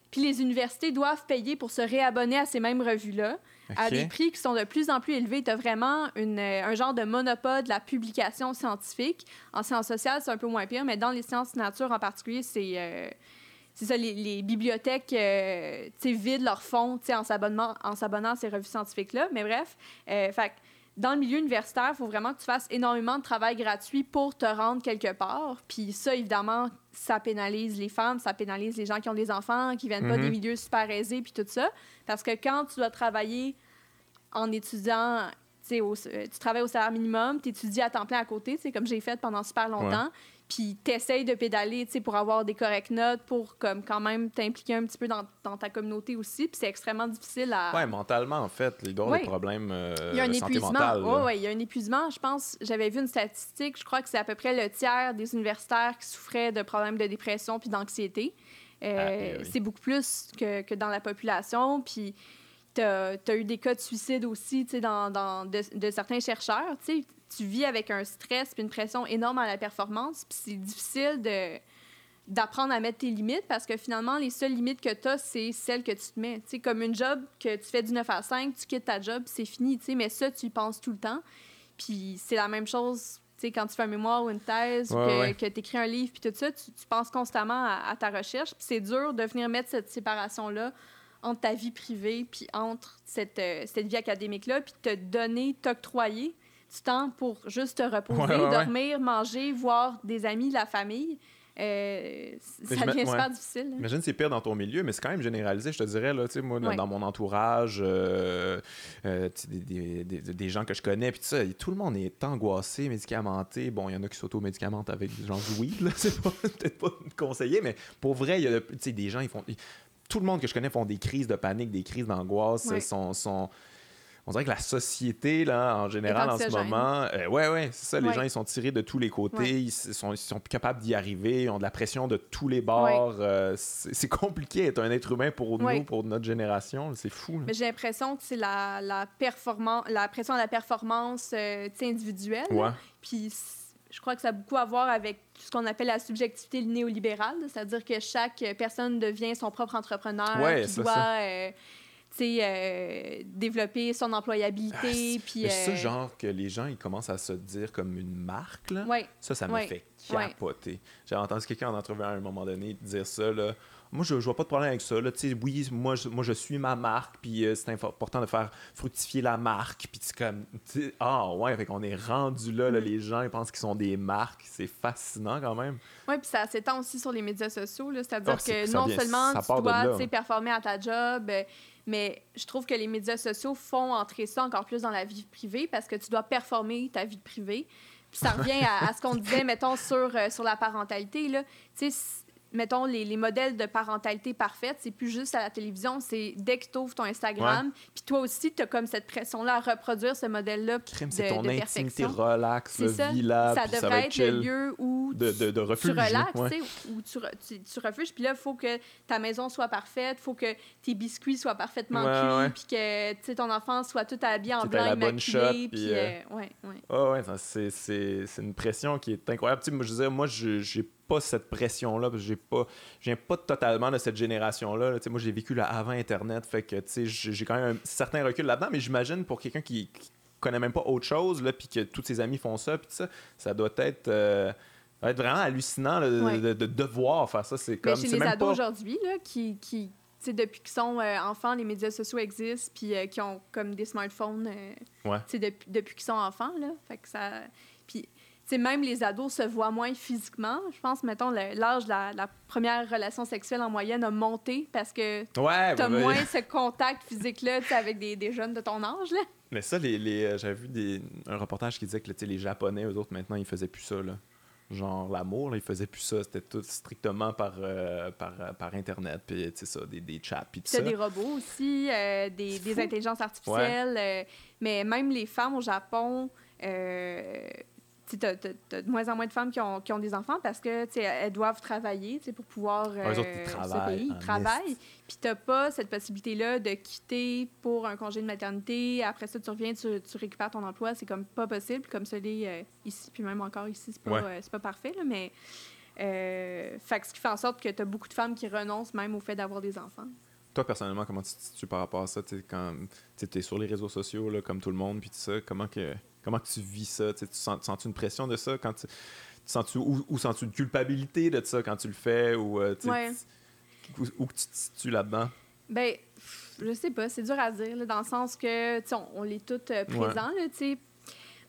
Puis les universités doivent payer pour se réabonner à ces mêmes revues-là à Ok. des prix qui sont de plus en plus élevés. Tu as vraiment une, euh, un genre de monopole de la publication scientifique. En sciences sociales, c'est un peu moins pire, mais dans les sciences nature en particulier, c'est. euh, c'est ça, les, les bibliothèques euh, vident leurs fonds en s'abonnant en s'abonnant à ces revues scientifiques-là. Mais bref, euh, fait dans le milieu universitaire, il faut vraiment que tu fasses énormément de travail gratuit pour te rendre quelque part. Puis ça, évidemment, ça pénalise les femmes, ça pénalise les gens qui ont des enfants, qui viennent pas Mhm. des milieux super aisés, puis tout ça. Parce que quand tu dois travailler en étudiant, tu au- euh, tu travailles au salaire minimum, tu étudies à temps plein à côté, sais, comme j'ai fait pendant super longtemps. Puis t'essayes de pédaler, tu sais, pour avoir des correctes notes, pour comme quand même t'impliquer un petit peu dans, dans ta communauté aussi. Puis c'est extrêmement difficile à... Ouais, mentalement, en fait, il doit y avoir des problèmes euh, Il y a un épuisement. là. Ouais, il y a un épuisement. Je pense, j'avais vu une statistique, je crois que c'est à peu près le tiers des universitaires qui souffraient de problèmes de dépression puis d'anxiété. Euh, Ah, eh oui. C'est beaucoup plus que, que dans la population. Puis tu as, eu des cas de suicide aussi tu sais, dans, dans- de, de certains chercheurs. Tu sais. Tu vis avec un stress puis une pression énorme à la performance. Puis c'est difficile de d'apprendre à mettre tes limites parce que finalement, les seules limites que tu as, c'est celles que tu te mets. Sais, comme une job que tu fais du 9 à 5, tu quittes ta job, c'est fini. sais, Mais ça, tu y penses tout le temps. Puis c'est la même chose sais, quand tu fais un mémoire ou une thèse, Ouais, que, ouais. que tu écris un livre, puis tout ça, tu, tu penses constamment à, à ta recherche. Puis c'est dur de venir mettre cette séparation-là entre ta vie privée puis entre cette, euh, cette vie académique-là, puis te donner, t'octroyer du temps pour juste te reposer, Ouais, ouais, ouais. dormir, manger, voir des amis, la famille. Euh, ça devient super difficile. là. Imagine c'est pire dans ton milieu, mais c'est quand même généralisé, je te dirais. Là, tu sais, moi, dans- mon entourage, euh, euh, des, des- des- des gens que je connais, puis tout tout le monde est angoissé, médicamenté. Bon, il y en a qui s'auto-médicamentent avec du genre du weed, c'est peut-être pas conseillé, mais pour vrai, il y a des gens, ils font. ils- tout le monde que je connais font des crises de panique, des crises d'angoisse, sont- on dirait que la société, là, en général, en ce moment, euh, ouais, ouais, c'est ça. Les Ouais. gens, ils sont tirés de tous les côtés. Ouais. Ils, sont, ils sont plus capables d'y arriver. Ils ont de la pression de tous les bords. Euh, c'est compliqué d'être un être humain pour nous, pour notre génération. C'est fou. là. Mais j'ai l'impression que c'est la, la, performance, la pression de la performance euh, individuelle. Ouais. Puis je crois que ça a beaucoup à voir avec ce qu'on appelle la subjectivité néolibérale, c'est-à-dire que chaque personne devient son propre entrepreneur, ça, doit ça. Euh, développer son employabilité. puis, Mais ça, euh, genre que les gens, ils commencent à se dire comme une marque, là. ouais, Ça, ça me Ouais. fait Ouais. capoter. J'ai entendu quelqu'un en entrevue à un moment donné dire ça. Là. Moi, je, je vois pas de problème avec ça. Là. Oui, moi je, moi, je suis ma marque, puis euh, c'est important de faire fructifier la marque. Puis c'est comme, ah ouais, fait qu'on est rendu là, Mm. là, Les gens, ils pensent qu'ils sont des marques. C'est fascinant quand même. Ouais, puis ça s'étend aussi sur les médias sociaux. là. C'est-à-dire Ah, que non vient- seulement tu dois là. sais, performer à ta job, mais je trouve que les médias sociaux font entrer ça encore plus dans la vie privée parce que tu dois performer ta vie privée. Puis ça revient à, à ce qu'on disait, mettons, sur, euh, sur la parentalité. Là. Mettons, les, les modèles de parentalité parfaite, c'est plus juste à la télévision, c'est dès que tu ouvres ton Instagram. Puis toi aussi, tu as comme cette pression-là à reproduire ce modèle-là Crime, c'est ton de intimité relax, le ça. villa, ça devrait être chill. le lieu où de, de, de refuge. tu là. relaxes, Ouais. tu tu, tu, tu refuges. Puis là, il faut que ta maison soit parfaite, il faut que tes biscuits soient parfaitement Ouais, cuits, puis que tu ton enfant soit tout habillé en blanc immaculé. puis, euh, euh, ouais, ouais. Ah ouais, c'est, une pression qui est incroyable. Tu sais, moi, je veux dire, moi, j'ai pas cette pression-là, parce que j'ai pas, je viens pas totalement de cette génération-là. là. Moi, j'ai vécu là avant Internet, fait que, j'ai quand même un certain recul là-dedans, mais j'imagine pour quelqu'un qui, qui connaît même pas autre chose, puis que tous ses amis font ça, puis ça, ça doit être, euh, ça doit être vraiment hallucinant là, de, Ouais. de- de devoir faire ça. C'est Mais comme, chez les même ados pas... aujourd'hui, qui, qui depuis qu'ils sont euh, enfants, les médias sociaux existent, puis euh, qui ont comme des smartphones, euh, Ouais. depuis, depuis qu'ils sont enfants, là. Fait que ça... Puis, sais, même les ados se voient moins physiquement. Je pense, mettons, le- l'âge de la, la première relation sexuelle en moyenne a monté parce que Ouais, t'as bah, bah, moins ce contact physique-là, avec des, des jeunes de ton âge, là. Mais ça, les, les, euh, j'avais vu des, un reportage qui disait que les Japonais, eux autres, maintenant, ils faisaient plus ça. Là. Genre, l'amour, là, ils faisaient plus ça. C'était tout strictement par, euh, par, euh, par Internet, puis ça, des, des chats, puis tout ça. des robots aussi, euh, des, des intelligences artificielles. euh, mais même les femmes au Japon, euh, tu t'as de moins en moins de femmes qui ont, qui ont des enfants parce que tu elles doivent travailler tu pour pouvoir eux autres, ils euh, se travaillent payer. Ils travaillent. Puis t'as pas cette possibilité-là de quitter pour un congé de maternité. Après ça, tu reviens, tu, tu récupères ton emploi. C'est comme pas possible, comme ça l'est euh, ici. Puis même encore ici, c'est pas, Ouais. euh, pas parfait, là, mais... Euh, fait que ce qui fait en sorte que tu as beaucoup de femmes qui renoncent même au fait d'avoir des enfants. Toi, personnellement, comment tu te situes par rapport à ça? Tu quand tu es sur les réseaux sociaux, là, comme tout le monde, puis tout ça, comment que, comment tu vis ça? Tu tu sens, tu sens-tu une pression de ça? Quand tu, tu sens-tu, ou, ou sens-tu une culpabilité de ça quand tu le fais? Ou, euh, tu Ouais. tu- où, tu te situes là-dedans? Ben, je sais pas, c'est dur à dire, là, dans le sens que, tu on, on est toutes euh, présents, là, tu sais.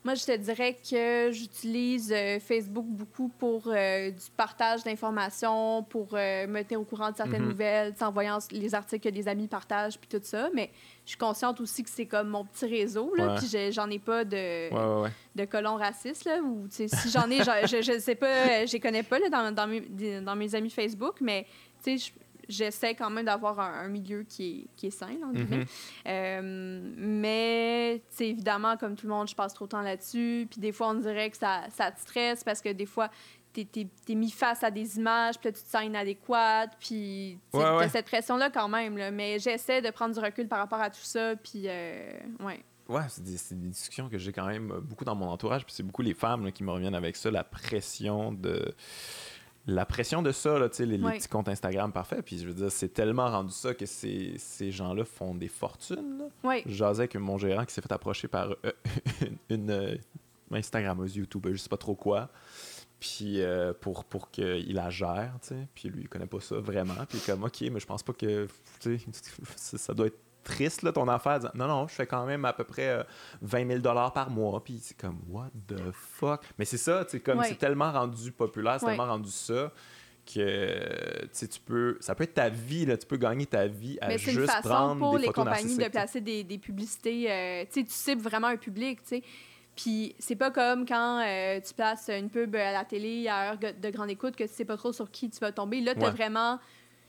Moi, je te dirais que j'utilise euh, Facebook beaucoup pour euh, du partage d'informations, pour euh, me tenir au courant de certaines Mhm. nouvelles, en voyant les articles que des amis partagent, puis tout ça. Mais je suis consciente aussi que c'est comme mon petit réseau, là, puis j'en ai pas de, Ouais, ouais, de colons racistes, là, ou, si j'en ai, je, je, sais pas, je les connais pas, là, dans, dans, mes, dans mes amis Facebook, mais, tu sais, je- j'essaie quand même d'avoir un, un milieu qui est, qui est sain, là, entre guillemets. Mhm. Euh, mais, tu sais, évidemment, comme tout le monde, je passe trop de temps là-dessus. Puis des fois, on dirait que ça, ça te stresse parce que des fois, t'es es, mis face à des images, puis là, tu te sens inadéquate. Puis, tu Ouais, cette pression-là quand même. Là, mais j'essaie de prendre du recul par rapport à tout ça. Puis, euh, ouais. Ouais, c'est des, discussions que j'ai quand même beaucoup dans mon entourage. Puis c'est beaucoup les femmes là, qui me reviennent avec ça, la pression de. La pression de ça, là, les, les petits comptes Instagram parfaits. Puis je veux dire, c'est tellement rendu ça que ces, ces gens-là font des fortunes. là. Jasais avec mon gérant qui s'est fait approcher par euh, une, euh, Instagrammeuse, YouTuber, je sais pas trop quoi. Puis euh, pour, pour qu'il la gère, tu sais. Puis lui, il connaît pas ça vraiment. Puis comme, OK, mais je pense pas que, tu sais, ça, ça doit être triste, là, ton affaire. Disant, non, non, je fais quand même à peu près euh, 20 000 par mois. Puis c'est comme, what the fuck? Mais c'est ça, sais, comme Ouais. c'est tellement rendu populaire, c'est Ouais. tellement rendu ça que tu sais, tu peux ça peut être ta vie là tu peux gagner ta vie à Mais c'est une juste façon prendre pour des les photos compagnies de placer des, des publicités. euh, tu sais, tu cibles vraiment un public, tu sais. Puis c'est pas comme quand euh, tu places une pub à la télé à heure de grande écoute que tu sais pas trop sur qui tu vas tomber. Là, tu as Ouais. vraiment...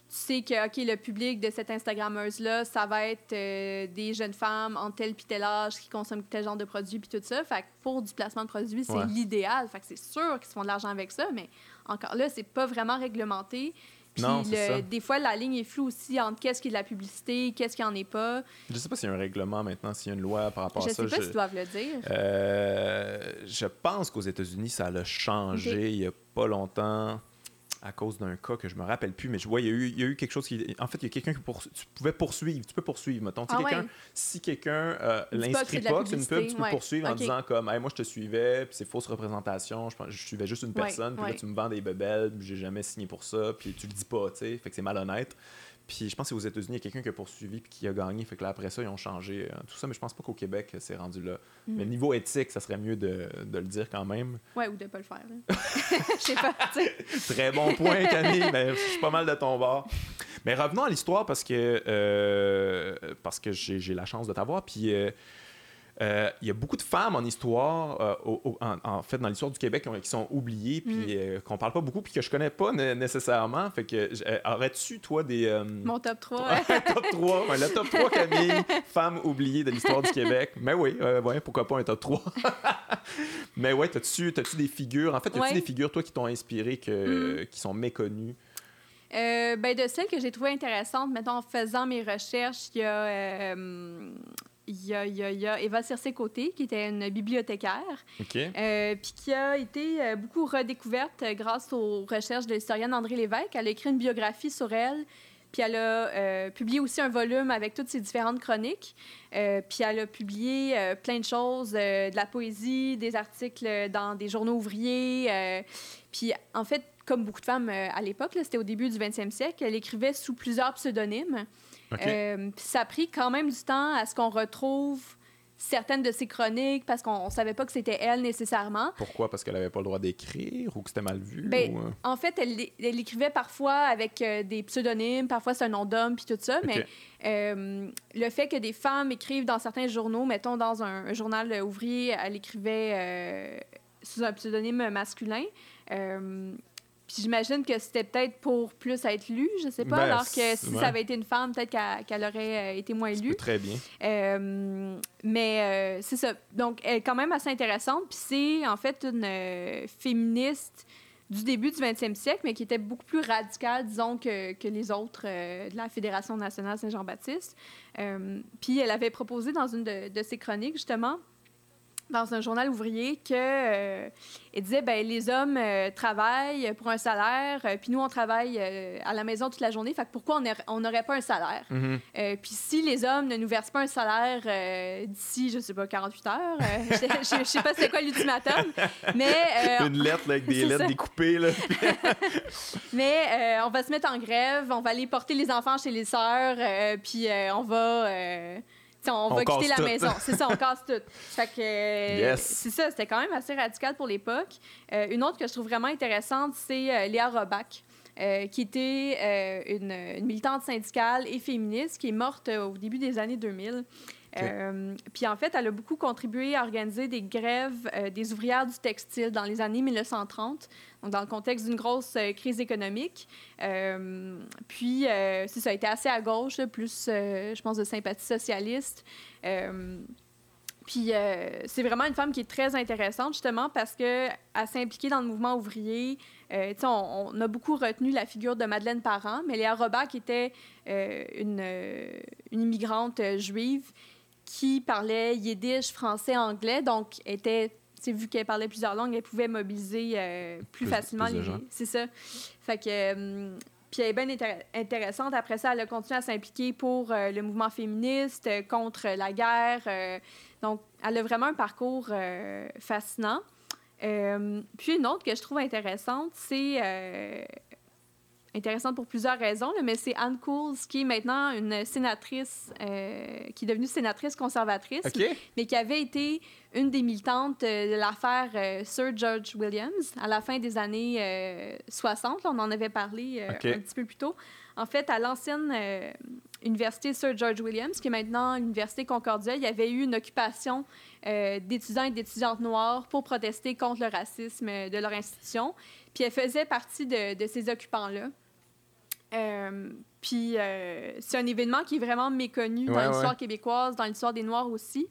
Tu sais que, OK, le public de cette Instagrammeuse-là, ça va être euh, des jeunes femmes en tel puis tel âge qui consomment tel genre de produits puis tout ça. Fait que pour du placement de produits, c'est Ouais. l'idéal. Fait que c'est sûr qu'ils se font de l'argent avec ça, mais encore là, c'est pas vraiment réglementé. Puis Non, le- ça. des fois, la ligne est floue aussi entre qu'est-ce qui est de la publicité, qu'est-ce qui en est pas. Je sais pas s'il y a un règlement maintenant, s'il y a une loi par rapport Je à ça. sais pas je... s'ils doivent le dire. Euh, je pense qu'aux États-Unis, ça a changé il y a pas longtemps à cause d'un cas que je me rappelle plus, mais je vois, il y a eu, il y a eu quelque chose qui. En fait, il y a quelqu'un qui pour... tu pouvais poursuivre. Tu peux poursuivre, mettons. Ah ouais. Si quelqu'un euh, l'inscrit pas, c'est une pub, tu peux ouais. poursuivre en disant comme Hey, moi je te suivais, puis c'est fausse représentation, je, suivais juste une personne, puis là tu me vends des bebelles, puis j'ai jamais signé pour ça, puis tu le dis pas, tu sais, fait que c'est malhonnête. Puis je pense que aux États-Unis, il y a quelqu'un qui a poursuivi puis qui a gagné. Fait que là, après ça, ils ont changé euh, tout ça. Mais je pense pas qu'au Québec, c'est rendu là. Mm. Mais niveau éthique, ça serait mieux de, de le dire quand même. Ouais, ou de pas le faire. Je sais pas. Très bon point, Camille. mais je suis pas mal de ton bord. Mais revenons à l'histoire parce que, euh, parce que j'ai j'ai la chance de t'avoir. Puis euh, euh, il y a beaucoup de femmes en histoire, euh, au- au- en, en fait, dans l'histoire du Québec, qui, ont- qui sont oubliées, puis Mm. euh, qu'on parle pas beaucoup, puis que je connais pas né- nécessairement. Fait que, euh, aurais-tu, toi, des. Mon top 3. un top 3, ouais, le top 3 Camille, femme oubliée de l'histoire du Québec. Mais oui, ouais, pourquoi pas un top 3. Mais ouais, t'as-tu, t'as-tu des figures, en fait, Ouais. des figures, toi, qui t'ont inspiré, que, qui sont méconnues? Euh, ben, de celles que j'ai trouvées intéressantes, mettons, en faisant mes recherches, il y a. euh, il y a, y a- y a Eva Circé-Côté, qui était une bibliothécaire, euh, puis qui a été euh, beaucoup redécouverte euh, grâce aux recherches de l'historienne André Lévesque. Elle a écrit une biographie sur elle, puis elle a euh, publié aussi un volume avec toutes ses différentes chroniques. Euh, puis elle a publié euh, plein de choses, de la poésie, des articles dans des journaux ouvriers. puis en fait, comme beaucoup de femmes à l'époque, c'était au début du 20e siècle, elle écrivait sous plusieurs pseudonymes. Euh, ça a pris quand même du temps à ce qu'on retrouve certaines de ses chroniques parce qu'on on savait pas que c'était elle nécessairement. Pourquoi? Parce qu'elle avait pas le droit d'écrire ou que c'était mal vu? Ben, ou, euh? En fait, elle, écrivait parfois avec euh, des pseudonymes, parfois c'est un nom d'homme, puis tout ça, mais euh, le fait que des femmes écrivent dans certains journaux, mettons dans un, un journal ouvrier, elle écrivait euh, sous un pseudonyme masculin. Puis j'imagine que c'était peut-être pour plus être lue, je sais pas, Ben, alors que si ouais. ça avait été une femme, peut-être qu'elle aurait euh, été moins lue. Très bien. Euh, mais euh, c'est ça. Donc, elle est quand même assez intéressante. Puis c'est en fait une euh, féministe du début du 20e siècle, mais qui était beaucoup plus radicale, disons, que, que les autres de la Fédération nationale Saint-Jean-Baptiste. Puis elle avait proposé dans une de, de ses chroniques, justement, dans un journal ouvrier que euh, elle disait ben les hommes euh, travaillent pour un salaire euh, puis nous on travaille à la maison toute la journée fait que pourquoi on aurait- on n'aurait pas un salaire? Mhm. euh, puis si les hommes ne nous versent pas un salaire d'ici, je sais pas, 48 heures, je, je- sais pas c'est quoi l'ultimatum, mais, euh, Une lettre là, avec des lettres ça. découpées. Là. mais on va se mettre en grève, on va aller porter les enfants chez les sœurs, puis on va... on, On va quitter la tout. maison. C'est ça, on casse tout. Fait que, euh, Yes. c'est ça, c'était quand même assez radical pour l'époque. Euh, une autre que je trouve vraiment intéressante, c'est euh, Léa Robach. euh, qui était euh, une, une militante syndicale et féministe qui est morte au début des années 2000. Euh, puis en fait, elle a beaucoup contribué à organiser des grèves euh, des ouvrières du textile dans les années 1930, donc dans le contexte d'une grosse euh, crise économique. Puis c'est ça a été assez à gauche, plus, je pense, de sympathie socialiste. Puis c'est vraiment une femme qui est très intéressante, justement, parce qu'elle s'est impliquée dans le mouvement ouvrier. On, on a beaucoup retenu la figure de Madeleine Parent, mais Léa Robach était une, immigrante juive qui parlait yiddish, français, anglais, donc était... Vu qu'elle parlait plusieurs langues, elle pouvait mobiliser euh, plus, Plus- facilement plus les. gens. C'est ça. Fait que. euh, puis elle est bien intér- intéressante. Après ça, elle a continué à s'impliquer pour euh, le mouvement féministe, euh, contre la guerre. donc, elle a vraiment un parcours fascinant. Puis une autre que je trouve intéressante, c'est intéressante pour plusieurs raisons, là, mais c'est Anne Coles, qui est maintenant une sénatrice, euh, qui est devenue sénatrice conservatrice, mais qui avait été une des militantes euh, de l'affaire euh, Sir George Williams à la fin des années euh, 60. là, on en avait parlé un petit peu plus tôt. En fait, à l'ancienne euh, université Sir George Williams, qui est maintenant l'université Concordia, il y avait eu une occupation euh, d'étudiants et d'étudiantes noirs pour protester contre le racisme de leur institution. Puis elle faisait partie de, de ces occupants-là. Euh, puis euh, c'est un événement qui est vraiment méconnu dans Ouais, l'histoire ouais. québécoise, dans l'histoire des Noirs aussi.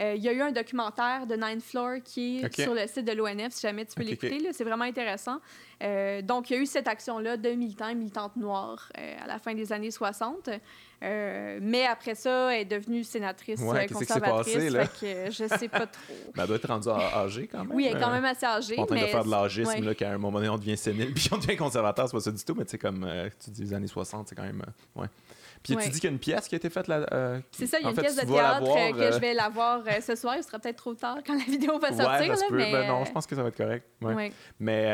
Euh, il y a eu un documentaire de Nine Floor qui est sur le site de l'ONF, si jamais tu peux l'écouter. C'est vraiment intéressant. Euh, donc, il y a eu cette action-là de militants et militantes noirs euh, à la fin des années 60. Euh, mais après ça, elle est devenue sénatrice Ouais, qu'est-ce qui s'est conservatrice. passé, là? Fait que je sais pas trop. Ben, elle doit être rendue âgée quand même. Oui, elle est quand même assez âgée. en train mais de faire de l'âgisme, qu'à un moment donné, on devient sénile, puis on devient conservateur, c'est pas ça du tout, mais tu sais, comme tu dis, les années 60, c'est quand même. Euh, ouais. Puis Ouais. tu dis qu'il y a une pièce qui a été faite là. euh, C'est ça, il y a une fait, pièce de théâtre voir, euh, que euh, je vais la voir euh, ce soir. Il sera peut-être trop tard quand la vidéo va sortir. Ouais, ça se là, mais, Ben non, je pense que ça va être correct. Ouais. ouais. Mais,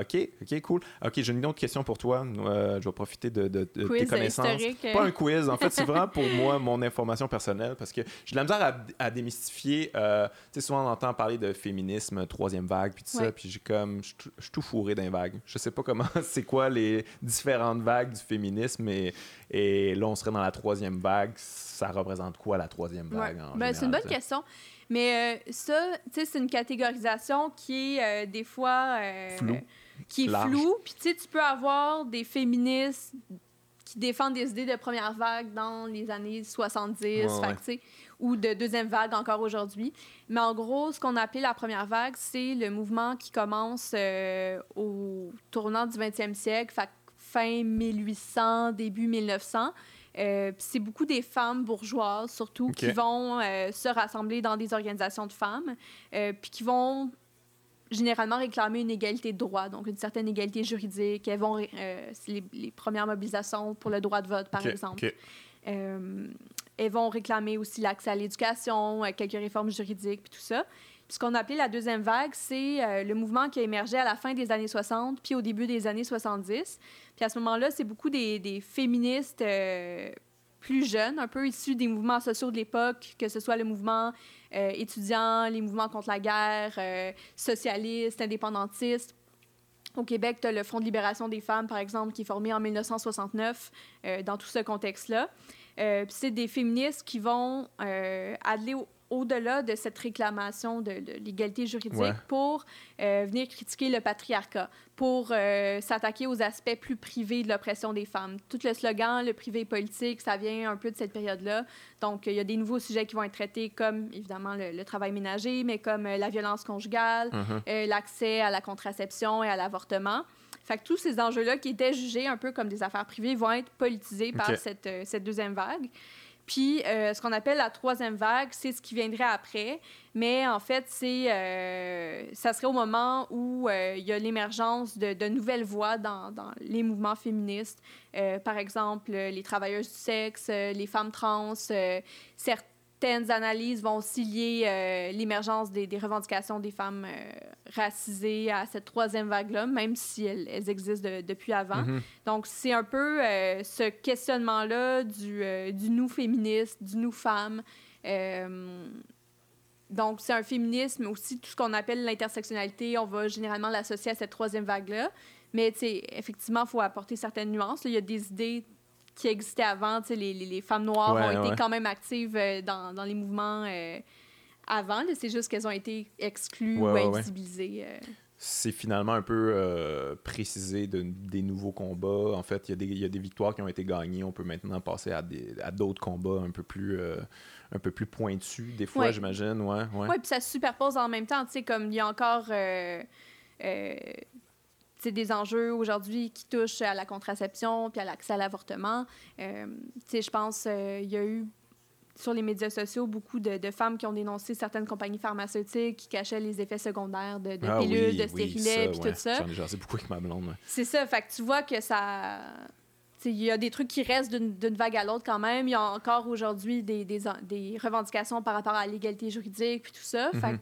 OK, OK, cool. OK, j'ai une autre question pour toi. Je vais profiter de, de- de Quiz tes connaissances. Pas un quiz. En fait, c'est vraiment pour moi mon information personnelle parce que j'ai de la misère à, à démystifier. tu sais, souvent on entend parler de féminisme, troisième vague, puis tout ça. Puis j'ai comme. Je suis tout- je suis tout fourré d'un vague. Je sais pas comment. C'est quoi les différentes vagues du féminisme. Et, et là, on serait dans la troisième vague. Ça représente quoi la troisième Ouais. vague? en Ben, c'est une bonne question. Mais euh, ça, c'est une catégorisation qui est euh, des fois. euh, Floue. Qui est Large. floue. Puis, tu sais, tu peux avoir des féministes qui défendent des idées de première vague dans les années 70, Ouais, fait ou de deuxième vague encore aujourd'hui. Mais en gros, ce qu'on a appelé la première vague, c'est le mouvement qui commence euh, au tournant du 20e siècle, fait fin 1800, début 1900. Euh, c'est beaucoup des femmes bourgeoises, surtout, qui vont euh, se rassembler dans des organisations de femmes, euh, puis qui vont généralement réclamer une égalité de droit, donc une certaine égalité juridique. Elles vont, c'est les, les premières mobilisations pour le droit de vote, par exemple. elles vont réclamer aussi l'accès à l'éducation, quelques réformes juridiques, puis tout ça. Ce qu'on a appelé la deuxième vague, c'est euh, le mouvement qui a émergé à la fin des années 60, puis au début des années 70. Puis à ce moment-là, c'est beaucoup des, féministes euh, plus jeunes, un peu issus des mouvements sociaux de l'époque, que ce soit le mouvement euh, étudiant, les mouvements contre la guerre, socialistes, indépendantistes. Au Québec, tu as le Front de libération des femmes, par exemple, qui est formé en 1969 euh, dans tout ce contexte-là. Euh, c'est des féministes qui vont euh, aller au- au-delà de cette réclamation de, de l'égalité juridique Ouais. pour euh, venir critiquer le patriarcat, pour euh, s'attaquer aux aspects plus privés de l'oppression des femmes. Tout le slogan, le privé politique, ça vient un peu de cette période-là. Donc, il y a des nouveaux sujets qui vont être traités, comme évidemment le, le travail ménager, mais comme euh, la violence conjugale, Mhm. euh, l'accès à la contraception et à l'avortement. Fait que tous ces enjeux-là qui étaient jugés un peu comme des affaires privées vont être politisés par cette deuxième vague. Puis, euh, ce qu'on appelle la troisième vague, c'est ce qui viendrait après. Mais en fait, c'est, euh, ça serait au moment où euh, il y a l'émergence de, de nouvelles voix dans, dans les mouvements féministes. Par exemple, les travailleuses du sexe, les femmes trans, euh, cer- certaines analyses vont aussi lier euh, l'émergence des, des, revendications des femmes euh, racisées à cette troisième vague-là, même si elles, elles existent de, depuis avant. Mhm. Donc, c'est un peu euh, ce questionnement-là du, du nous féministe, du nous femme. Donc, c'est un féminisme aussi, tout ce qu'on appelle l'intersectionnalité, on va généralement l'associer à cette troisième vague-là. Mais, tu sais, effectivement, il faut apporter certaines nuances. Il y a des idées qui existaient avant. Les, les, les femmes noires Ouais, ont été ouais. quand même actives euh, dans, dans les mouvements euh, avant. C'est juste qu'elles ont été exclues Ouais, ou ouais, ouais. invisibilisées. euh. c'est finalement un peu euh, précisé de- des nouveaux combats. En fait, il y, a des- il y a des victoires qui ont été gagnées. On peut maintenant passer à des- à d'autres combats un peu plus un peu plus pointus, des fois, Ouais. j'imagine. Ouais, ouais. Oui, puis ça se superpose en même temps. Tu sais, comme il y a encore euh, euh, des enjeux aujourd'hui qui touchent à la contraception puis à l'accès à l'avortement. Euh, je pense euh, il y a eu sur les médias sociaux beaucoup de, de femmes qui ont dénoncé certaines compagnies pharmaceutiques qui cachaient les effets secondaires de, de Ah pilules, oui, de stérilets, puis ouais. tout ça. J'en ai jasé beaucoup avec ma blonde. ouais. C'est ça, fait que tu vois que ça. Il y a des trucs qui restent d'une vague à l'autre quand même. Il y a encore aujourd'hui des, des, en- des revendications par rapport à l'égalité juridique puis tout ça. Mhm. que-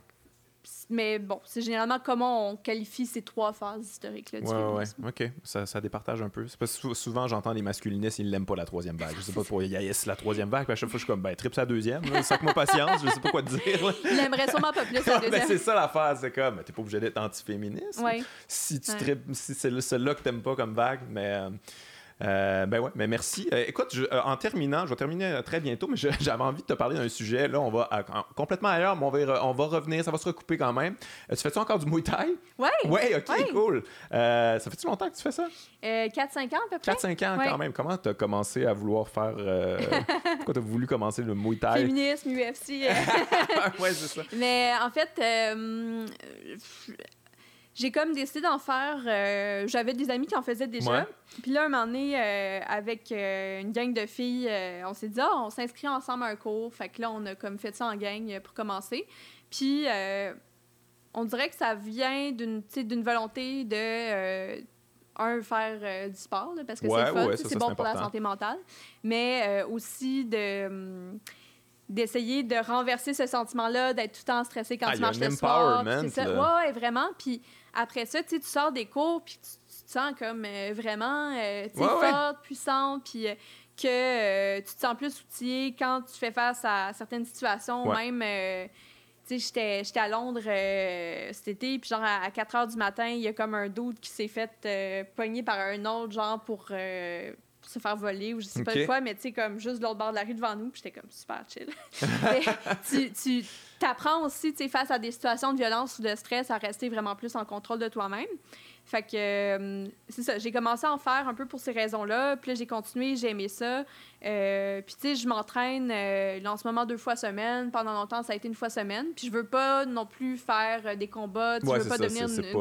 mais bon, c'est généralement comment on qualifie ces trois phases historiques-là du Ouais, ouais, ok. Ça, ça départage un peu. C'est parce que sou- souvent, j'entends les masculinistes, ils l'aiment pas la troisième vague. Je sais pas pour ils haïssent la troisième vague. Puis à chaque fois, je suis comme, ben, tripe sa deuxième. là. Sac-moi patience, je sais pas quoi te dire. là. Il aimerait sûrement pas plus la ben, deuxième. c'est ça l'affaire, c'est comme, t'es pas obligé d'être antiféministe. Ouais. Si tu tripes- si c'est le- celle-là que t'aimes pas comme vague, mais. euh, euh, ben ouais, mais merci. Euh, écoute, je- euh, en terminant, je vais terminer très bientôt, mais j'avais envie de te parler d'un sujet. Là, on va à- en- complètement ailleurs, mais on va, on revenir, ça va se recouper quand même. Euh, tu fais-tu encore du Muay Thai? Ouais. Ouais, ok, Ouais. cool. Ça fait-tu longtemps que tu fais ça? Euh, 4-5 ans à peu près. 4-5 ans Ouais. quand même. Comment t'as commencé à vouloir faire. pourquoi t'as voulu commencer le Muay Thai? Féminisme, UFC. ouais, c'est ça. Mais en fait, j'ai comme décidé d'en faire. euh, J'avais des amis qui en faisaient déjà. Ouais. Puis là, un moment donné, euh, avec euh, une gang de filles, on s'est dit, ah, on s'inscrit ensemble à un cours. Fait que là, on a comme fait ça en gang pour commencer. Puis on dirait que ça vient d'une volonté de. un, faire du sport, là, parce que Ouais, c'est fun, ouais, c'est bon pour la santé mentale, mais aussi de, hum, d'essayer de renverser ce sentiment-là, d'être tout le temps stressé quand Ah, tu marches le soir. c'est ça. ouais, vraiment. Puis après ça, tu sors des cours, puis tu, tu te sens comme euh, vraiment euh, Ouais, forte, puissante, puis euh, que euh, tu te sens plus outillé quand tu fais face à certaines situations, même... tu sais, j'étais- à Londres euh, cet été, puis genre à, 4 heures du matin, il y a comme un doute qui s'est fait euh, pogner par un autre, genre pour, euh, pour se faire voler ou je sais Ok. pas quoi, mais tu sais, comme juste de l'autre bord de la rue devant nous, puis j'étais comme super chill. Mais tu tu t'apprends aussi, tu face à des situations de violence ou de stress, à rester vraiment plus en contrôle de toi-même. Fait que euh, c'est ça, j'ai commencé à en faire un peu pour ces raisons-là. Puis là, j'ai continué, j'ai aimé ça. Euh, puis tu sais, je m'entraîne euh, en ce moment deux fois semaine. Pendant longtemps, ça a été une fois semaine. Puis je veux pas non plus faire des combats. Tu Ouais, veux pas ça, devenir une, une but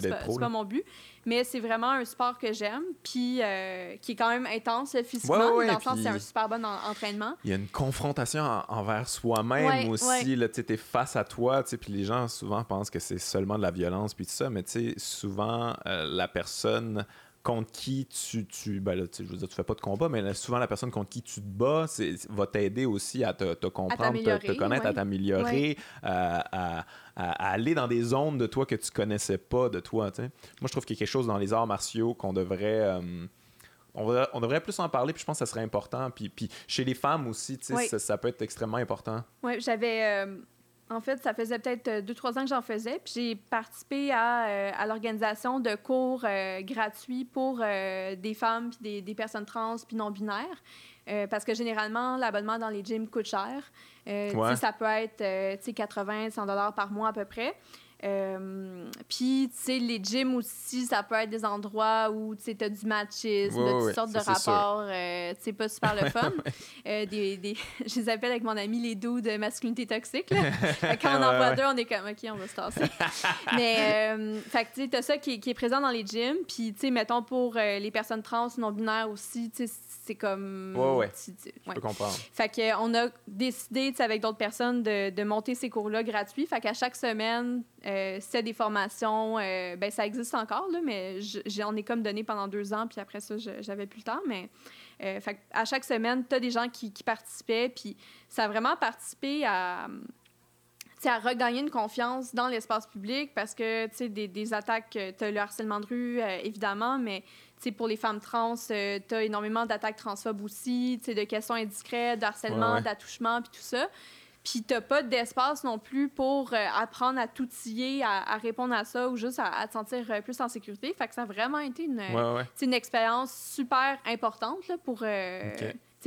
C'est pas mon but. Mais c'est vraiment un sport que j'aime. Puis euh, qui est quand même intense physiquement. Ouais, ouais, dans le sens, c'est un super bon en- entraînement. Il y a une confrontation en- envers soi-même Ouais, aussi. tu es face à toi, puis les gens souvent pensent que c'est seulement de la violence, puis tout ça, mais tu sais, souvent, euh, la personne contre qui tu, tu ben là, tu je veux dire, tu fais pas de combat, mais là, souvent la personne contre qui tu te bats, va t'aider aussi à te, te comprendre, te, te connaître, à t'améliorer, à, à- à- à aller dans des zones de toi que tu connaissais pas de toi. tu sais. Moi, je trouve qu'il y a quelque chose dans les arts martiaux qu'on devrait. euh, on devrait, on devrait plus en parler, puis je pense que ça serait important. Puis, puis chez les femmes aussi, tu sais, Oui. ça, ça peut être extrêmement important. Oui, j'avais. euh, en fait, ça faisait peut-être euh, deux, trois ans que j'en faisais. Puis j'ai participé à, euh, à l'organisation de cours euh, gratuits pour euh, des femmes, puis des, des personnes trans, puis non-binaires. Parce que généralement, l'abonnement dans les gyms coûte cher. Ouais. Ça peut être euh, tu sais, 80, 100 dollars par mois à peu près. Euh, puis, tu sais, les gyms aussi, ça peut être des endroits où tu as du machisme, Ouais, de toutes ouais, sortes ça, de rapports, euh, tu sais, pas super le fun. Euh, des, des- je les appelle avec mon ami les doux de masculinité toxique. là. Quand on en voit ouais. deux, on est comme, OK, on va se tasser. Mais, euh, fait que, tu sais, t'as ça qui, est- qui est présent dans les gyms. Puis, tu sais, mettons, pour euh, les personnes trans, non-binaires aussi, tu sais, c'est comme... Ouais, ouais. Je peux comprendre. Fait que, euh, on a décidé, tu sais, avec d'autres personnes, de, de monter ces cours-là gratuits. Fait qu'à chaque semaine, euh, c'est des formations. euh, ben, ça existe encore, là, mais je- j'en ai comme donné pendant deux ans, puis après ça, j'avais plus le temps. Mais Euh, fait à chaque semaine, tu as des gens qui, qui participaient, puis ça a vraiment participé à, à regagner une confiance dans l'espace public parce que, tu sais, des, des, attaques, tu as le harcèlement de rue, évidemment, mais pour les femmes trans, euh, tu as énormément d'attaques transphobes aussi, de questions indiscrètes, d'harcèlement, d'attouchement, puis tout ça. Puis t'as pas d'espace non plus pour euh, apprendre à t'outiller, à, à, répondre à ça ou juste à, te sentir euh, plus en sécurité. Fait que ça a vraiment été une, une expérience super importante là, pour,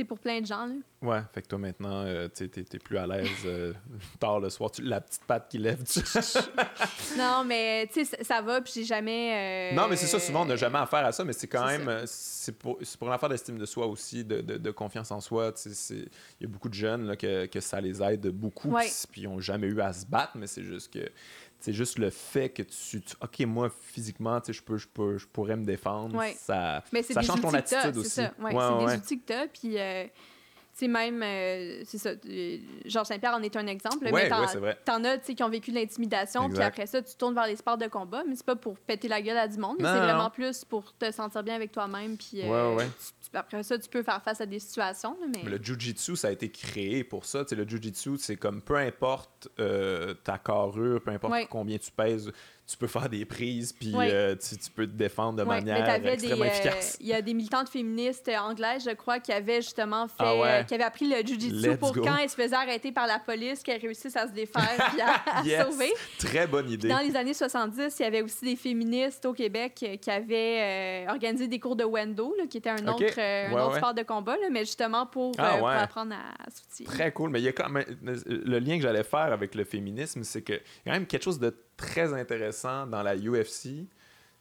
pour plein de gens. Là. Ouais, fait que toi maintenant, euh, tu es, plus à l'aise euh, tard le soir. Tu, la petite patte qui lève. Tu... non, mais tu sais, ça va, puis j'ai jamais. Euh, non, mais c'est ça, souvent on n'a jamais affaire à ça, mais c'est quand même. C'est pour, pour une affaire d'estime de soi aussi, de, de, confiance en soi. Il y a beaucoup de jeunes là, que, que, ça les aide beaucoup, puis ils n'ont jamais eu à se battre, mais c'est juste que c'est juste le fait que tu, ok moi physiquement je peux je peux je pourrais me défendre ça ça change ton attitude aussi. c'est ouais, des outils que tu as puis euh, c'est même, euh, c'est ça, euh, Georges Saint-Pierre en est un exemple. mais t'en, as qui ont vécu de l'intimidation, puis après ça, tu tournes vers les sports de combat, mais c'est pas pour péter la gueule à du monde, c'est vraiment plus pour te sentir bien avec toi-même, puis après ça, tu peux faire face à des situations. mais... le jujitsu, ça a été créé pour ça. le jujitsu, c'est comme peu importe ta carrure, peu importe combien tu pèses, tu peux faire des prises, puis euh, tu, peux te défendre de manière extrêmement euh, efficace. Il y a des militantes féministes anglaises, je crois, qui avaient justement fait, ah euh, qui avaient appris le jujitsu pour quand elles se faisaient arrêter par la police, qu'elles réussissent à se défaire puis à, sauver. Très bonne idée. Dans les années 70, il y avait aussi des féministes au Québec qui avaient organisé des cours de Wendo, qui était un autre, sport de combat, mais justement pour, ah pour apprendre à, à Très cool, mais il y a quand même le lien que j'allais faire avec le féminisme, c'est que y a quand même quelque chose de très intéressant dans la UFC,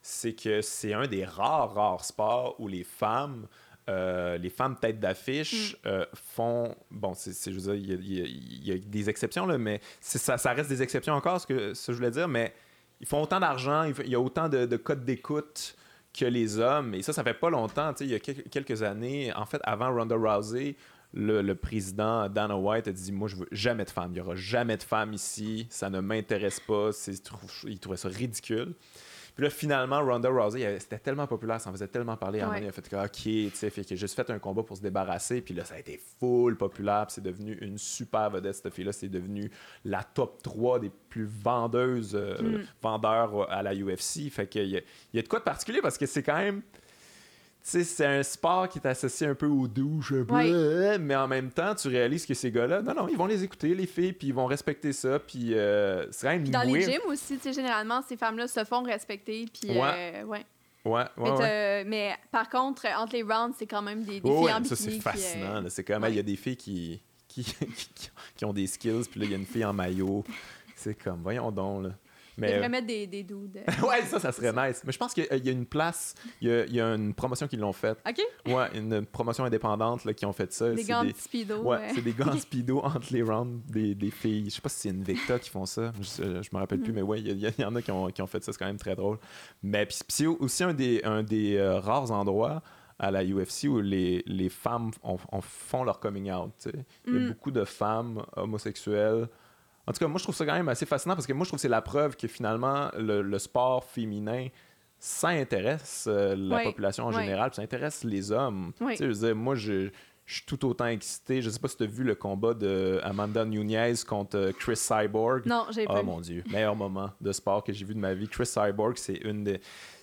c'est que c'est un des rares, rares sports où les femmes, euh, les femmes tête d'affiche mm. euh, font. Bon, c'est, je veux dire, il y, a des exceptions, là, mais ça, ça reste des exceptions encore, ce que, ce que je voulais dire, mais ils font autant d'argent, il y a autant de, de codes d'écoute que les hommes. Et ça, ça fait pas longtemps. Il y a quelques années, en fait, avant Ronda Rousey, le, président Dana White a dit Moi, je veux jamais de femmes. Il n'y aura jamais de femmes ici. Ça ne m'intéresse pas. Il trouvait ça ridicule. Puis là, finalement, Ronda Rousey, c'était tellement populaire, ça en faisait tellement parler. À il a fait que, OK, tu sais, fait a juste fait un combat pour se débarrasser. Puis là, ça a été full populaire. Puis c'est devenu une super vedette, cette fille-là. C'est devenu la top 3 des plus vendeuses, euh, mm. vendeurs à la UFC. Fait qu'il y, y a de quoi de particulier parce que c'est quand même c'est un sport qui est associé un peu aux douches, un peu, euh, mais en même temps, tu réalises que ces gars-là, non, non, ils vont les écouter, les filles, puis ils vont respecter ça, puis euh, c'est quand même Dans les gyms aussi, tu sais, généralement, ces femmes-là se font respecter, puis ouais. Euh, ouais. Ouais, mais, mais, par contre, entre les rounds, c'est quand même des, des filles en bikini. Ça, c'est fascinant. C'est quand même, il y a des filles qui, qui, qui, ont des skills, puis là, il y a une fille en maillot. C'est comme, voyons donc, là. Mais... devrait mettre des, des dudes. ouais, ça, ça serait nice. Mais je pense qu'il y a une place, il y a, une promotion qui l'ont faite. OK. Ouais, une promotion indépendante là, qui ont fait ça. Des gants de speedo. Ouais, c'est des gants speedo entre les rounds des, des, filles. Je sais pas si c'est une Invicta qui font ça. Je, je me rappelle plus, mm. mais ouais, il y, en a qui ont, qui ont fait ça. C'est quand même très drôle. Mais puis c'est aussi un des, un des euh, rares endroits à la UFC où les, les femmes font leur coming out. Il y a mm. beaucoup de femmes homosexuelles en tout cas, moi, je trouve ça quand même assez fascinant parce que moi, je trouve que c'est la preuve que finalement, le, sport féminin, ça intéresse euh, la population en général, ça intéresse les hommes. Tu sais, je veux dire, moi, je, suis tout autant excité. Je sais pas si tu as vu le combat de Amanda Nunez contre euh, Chris Cyborg. Non, j'ai pas. Oh mon Dieu, meilleur moment de sport que j'ai vu de ma vie. Chris Cyborg, c'est une des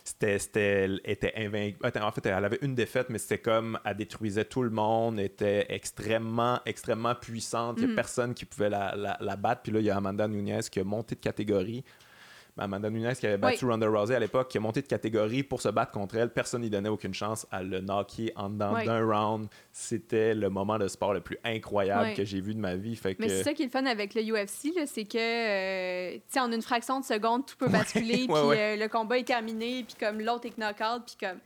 c'était, était invaincue. En fait, elle avait une défaite, mais c'était comme elle détruisait tout le monde, était extrêmement, extrêmement puissante. Il n'y a mhm. personne qui pouvait la, la, la, battre. Puis là, il y a Amanda Nunez qui a monté de catégorie Amanda Nunes qui avait battu Ronda Rousey à l'époque, qui a monté de catégorie pour se battre contre elle. Personne n'y donnait aucune chance à le knocker en dedans d'un round. C'était le moment de sport le plus incroyable que j'ai vu de ma vie. Fait que... Mais c'est ça qui est le fun avec le UFC, c'est que, euh, tu en une fraction de seconde, tout peut basculer, puis euh, le combat est terminé, puis comme l'autre est knock-out, puis comme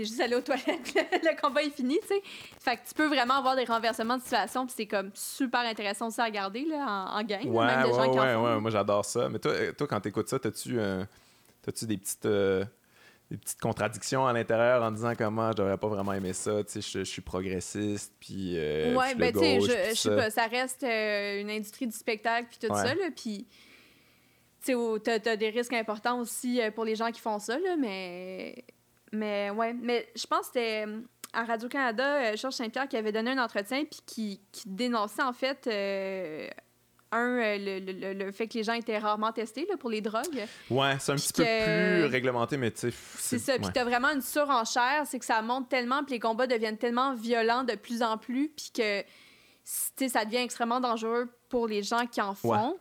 t'es juste allé aux toilettes, le, combat est fini, tu sais. Fait que tu peux vraiment avoir des renversements de situation, puis c'est comme super intéressant aussi à regarder là, en, en game. Ouais, même ouais, gens qui ouais, ouais, moi j'adore ça. Mais toi, euh, toi quand t'écoutes ça, t'as-tu euh, tu des petites. Euh, des petites contradictions à l'intérieur en disant comment ah, je devrais pas vraiment aimer ça, tu sais, je, suis progressiste, puis euh, ouais, ben tu sais, je, sais pas, ça reste une industrie du spectacle puis tout ça là, puis tu sais, t'as as des risques importants aussi pour les gens qui font ça là, mais mais ouais, mais je pense que c'était. à Radio-Canada, Georges Saint-Pierre qui avait donné un entretien puis qui, qui dénonçait en fait un, le, le, le, fait que les gens étaient rarement testés là, pour les drogues. Ouais, c'est un petit peu plus réglementé, mais tu sais. C'est ça. Puis t'as vraiment une surenchère, c'est que ça monte tellement, puis les combats deviennent tellement violents de plus en plus, puis que ça devient extrêmement dangereux pour les gens qui en font.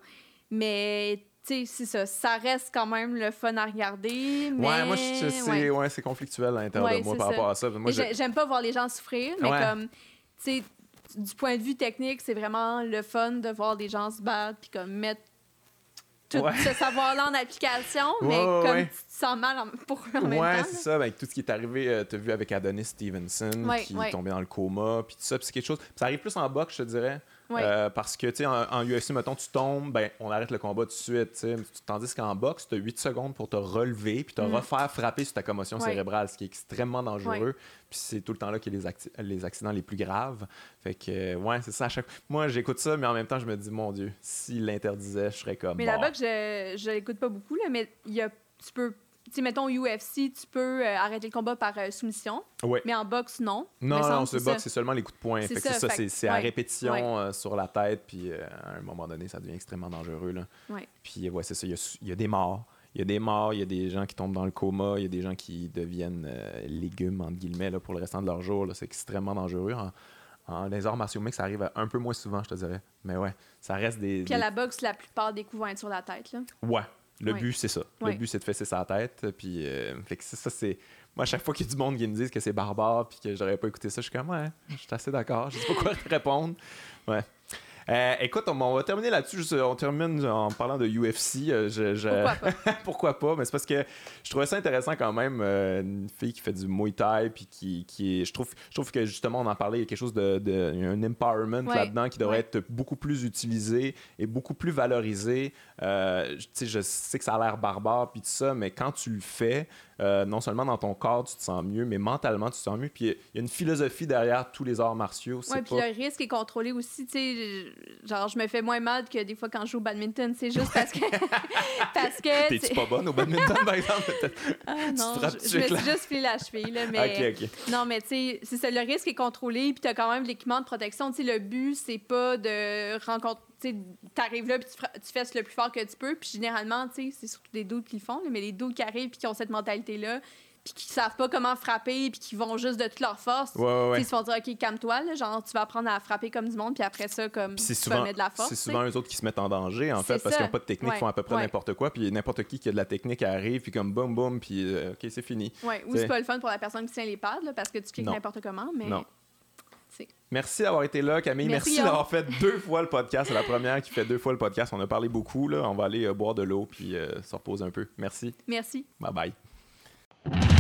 Mais c'est ça. Ça reste quand même le fun à regarder. Mais... Ouais, moi, c'est ouais. conflictuel à l'intérieur de moi par rapport à ça. J'aime pas voir les gens souffrir, mais comme, tu sais, du point de vue technique, c'est vraiment le fun de voir des gens se battre puis comme mettre tout ce savoir-là en application, mais comme tu te sens mal pour eux en même temps. Ouais, c'est ça. Avec tout ce qui est arrivé, euh, tu as vu avec Adonis Stevenson qui est tombé dans le coma, puis tout ça. c'est quelque chose. ça arrive plus en boxe, je te dirais. Euh, parce que, tu sais, en, en, UFC, mettons, tu tombes, ben, on arrête le combat tout de suite. Tandis qu'en boxe, tu as 8 secondes pour te relever puis te mm. refaire frapper sur ta commotion cérébrale, ce qui est extrêmement dangereux. Puis c'est tout le temps là qu'il y a les, les, accidents les plus graves. Fait que, euh, ouais, c'est ça. À chaque... Moi, j'écoute ça, mais en même temps, je me dis, mon Dieu, s'il l'interdisait, je serais comme. Mais la boxe, je, je l'écoute pas beaucoup, là, mais y a, tu peux sais, mettons UFC, tu peux euh, arrêter le combat par euh, soumission. Mais en boxe, non. Non, non, ce boxe, c'est seulement les coups de poing. C'est ça, c'est à répétition euh, sur la tête, puis à un moment donné, ça devient extrêmement dangereux. Là. Puis ouais, c'est ça, il y, a des morts. Il y a des morts, il y a des gens qui tombent dans le coma, il y a des gens qui deviennent légumes, entre guillemets, là, pour le restant de leur jour. C'est extrêmement dangereux. En, les arts martiaux mix, ça arrive un peu moins souvent, je te dirais. Mais ouais, ça reste des. Puis à la boxe, la plupart des coups vont être sur la tête. Là. Ouais, le but, c'est ça. Le but, c'est de fesser sa tête. Puis, euh, ça, c'est. Moi, à chaque fois qu'il y a du monde qui me dit que c'est barbare puis que j'aurais pas écouté ça, je suis comme, ouais, je suis assez d'accord. Je sais pas quoi répondre. Ouais. Euh, écoute, on, va terminer là-dessus. On termine en parlant de UFC. Euh, pourquoi pas? Pourquoi pas? Mais c'est parce que je trouvais ça intéressant quand même. Euh, une fille qui fait du Muay Thai, puis qui, qui est, je, trouve, je trouve que justement, on en parlait, il y a quelque chose de. de un empowerment là-dedans qui devrait être beaucoup plus utilisé et beaucoup plus valorisé. je sais que ça a l'air barbare, puis tout ça, mais quand tu le fais, euh, non seulement dans ton corps, tu te sens mieux, mais mentalement, tu te sens mieux. Puis il y, a une philosophie derrière tous les arts martiaux. Oui, puis le risque est contrôlé aussi. Tu sais, genre, je me fais moins mal que des fois quand je joue au badminton. C'est juste parce que. parce que T'es-tu pas bonne au badminton, par exemple? ah, non, je, me suis juste filé la cheville. Là, mais... Non, mais tu sais, c'est ça, le risque est contrôlé, puis tu as quand même l'équipement de protection. Tu sais, le but, c'est pas de rencontrer tu arrives là, puis tu, tu fesses le plus fort que tu peux. Puis généralement, tu sais, c'est surtout des doutes qui le font, mais les doutes qui arrivent, puis qui ont cette mentalité-là, puis qui savent pas comment frapper, puis qui vont juste de toute leur force. Ils se font dire, OK, calme-toi, genre, tu vas apprendre à frapper comme du monde, puis après ça, comme, tu souvent, vas mettre de la force. C'est souvent eux autres qui se mettent en danger, en fait, parce qu'ils n'ont pas de technique, ils font à peu près n'importe quoi, puis n'importe qui qui a de la technique arrive, puis comme boum, boum, puis euh, OK, c'est fini. Ouais, ou c'est pas le fun pour la personne qui tient les pads, parce que tu cliques n'importe comment, mais. Non. Merci d'avoir été là, Camille. Merci, d'avoir fait deux fois le podcast. C'est la première qui fait deux fois le podcast. On a parlé beaucoup. Là. On va aller euh, boire de l'eau puis euh, se reposer un peu. Merci. Merci. Bye bye.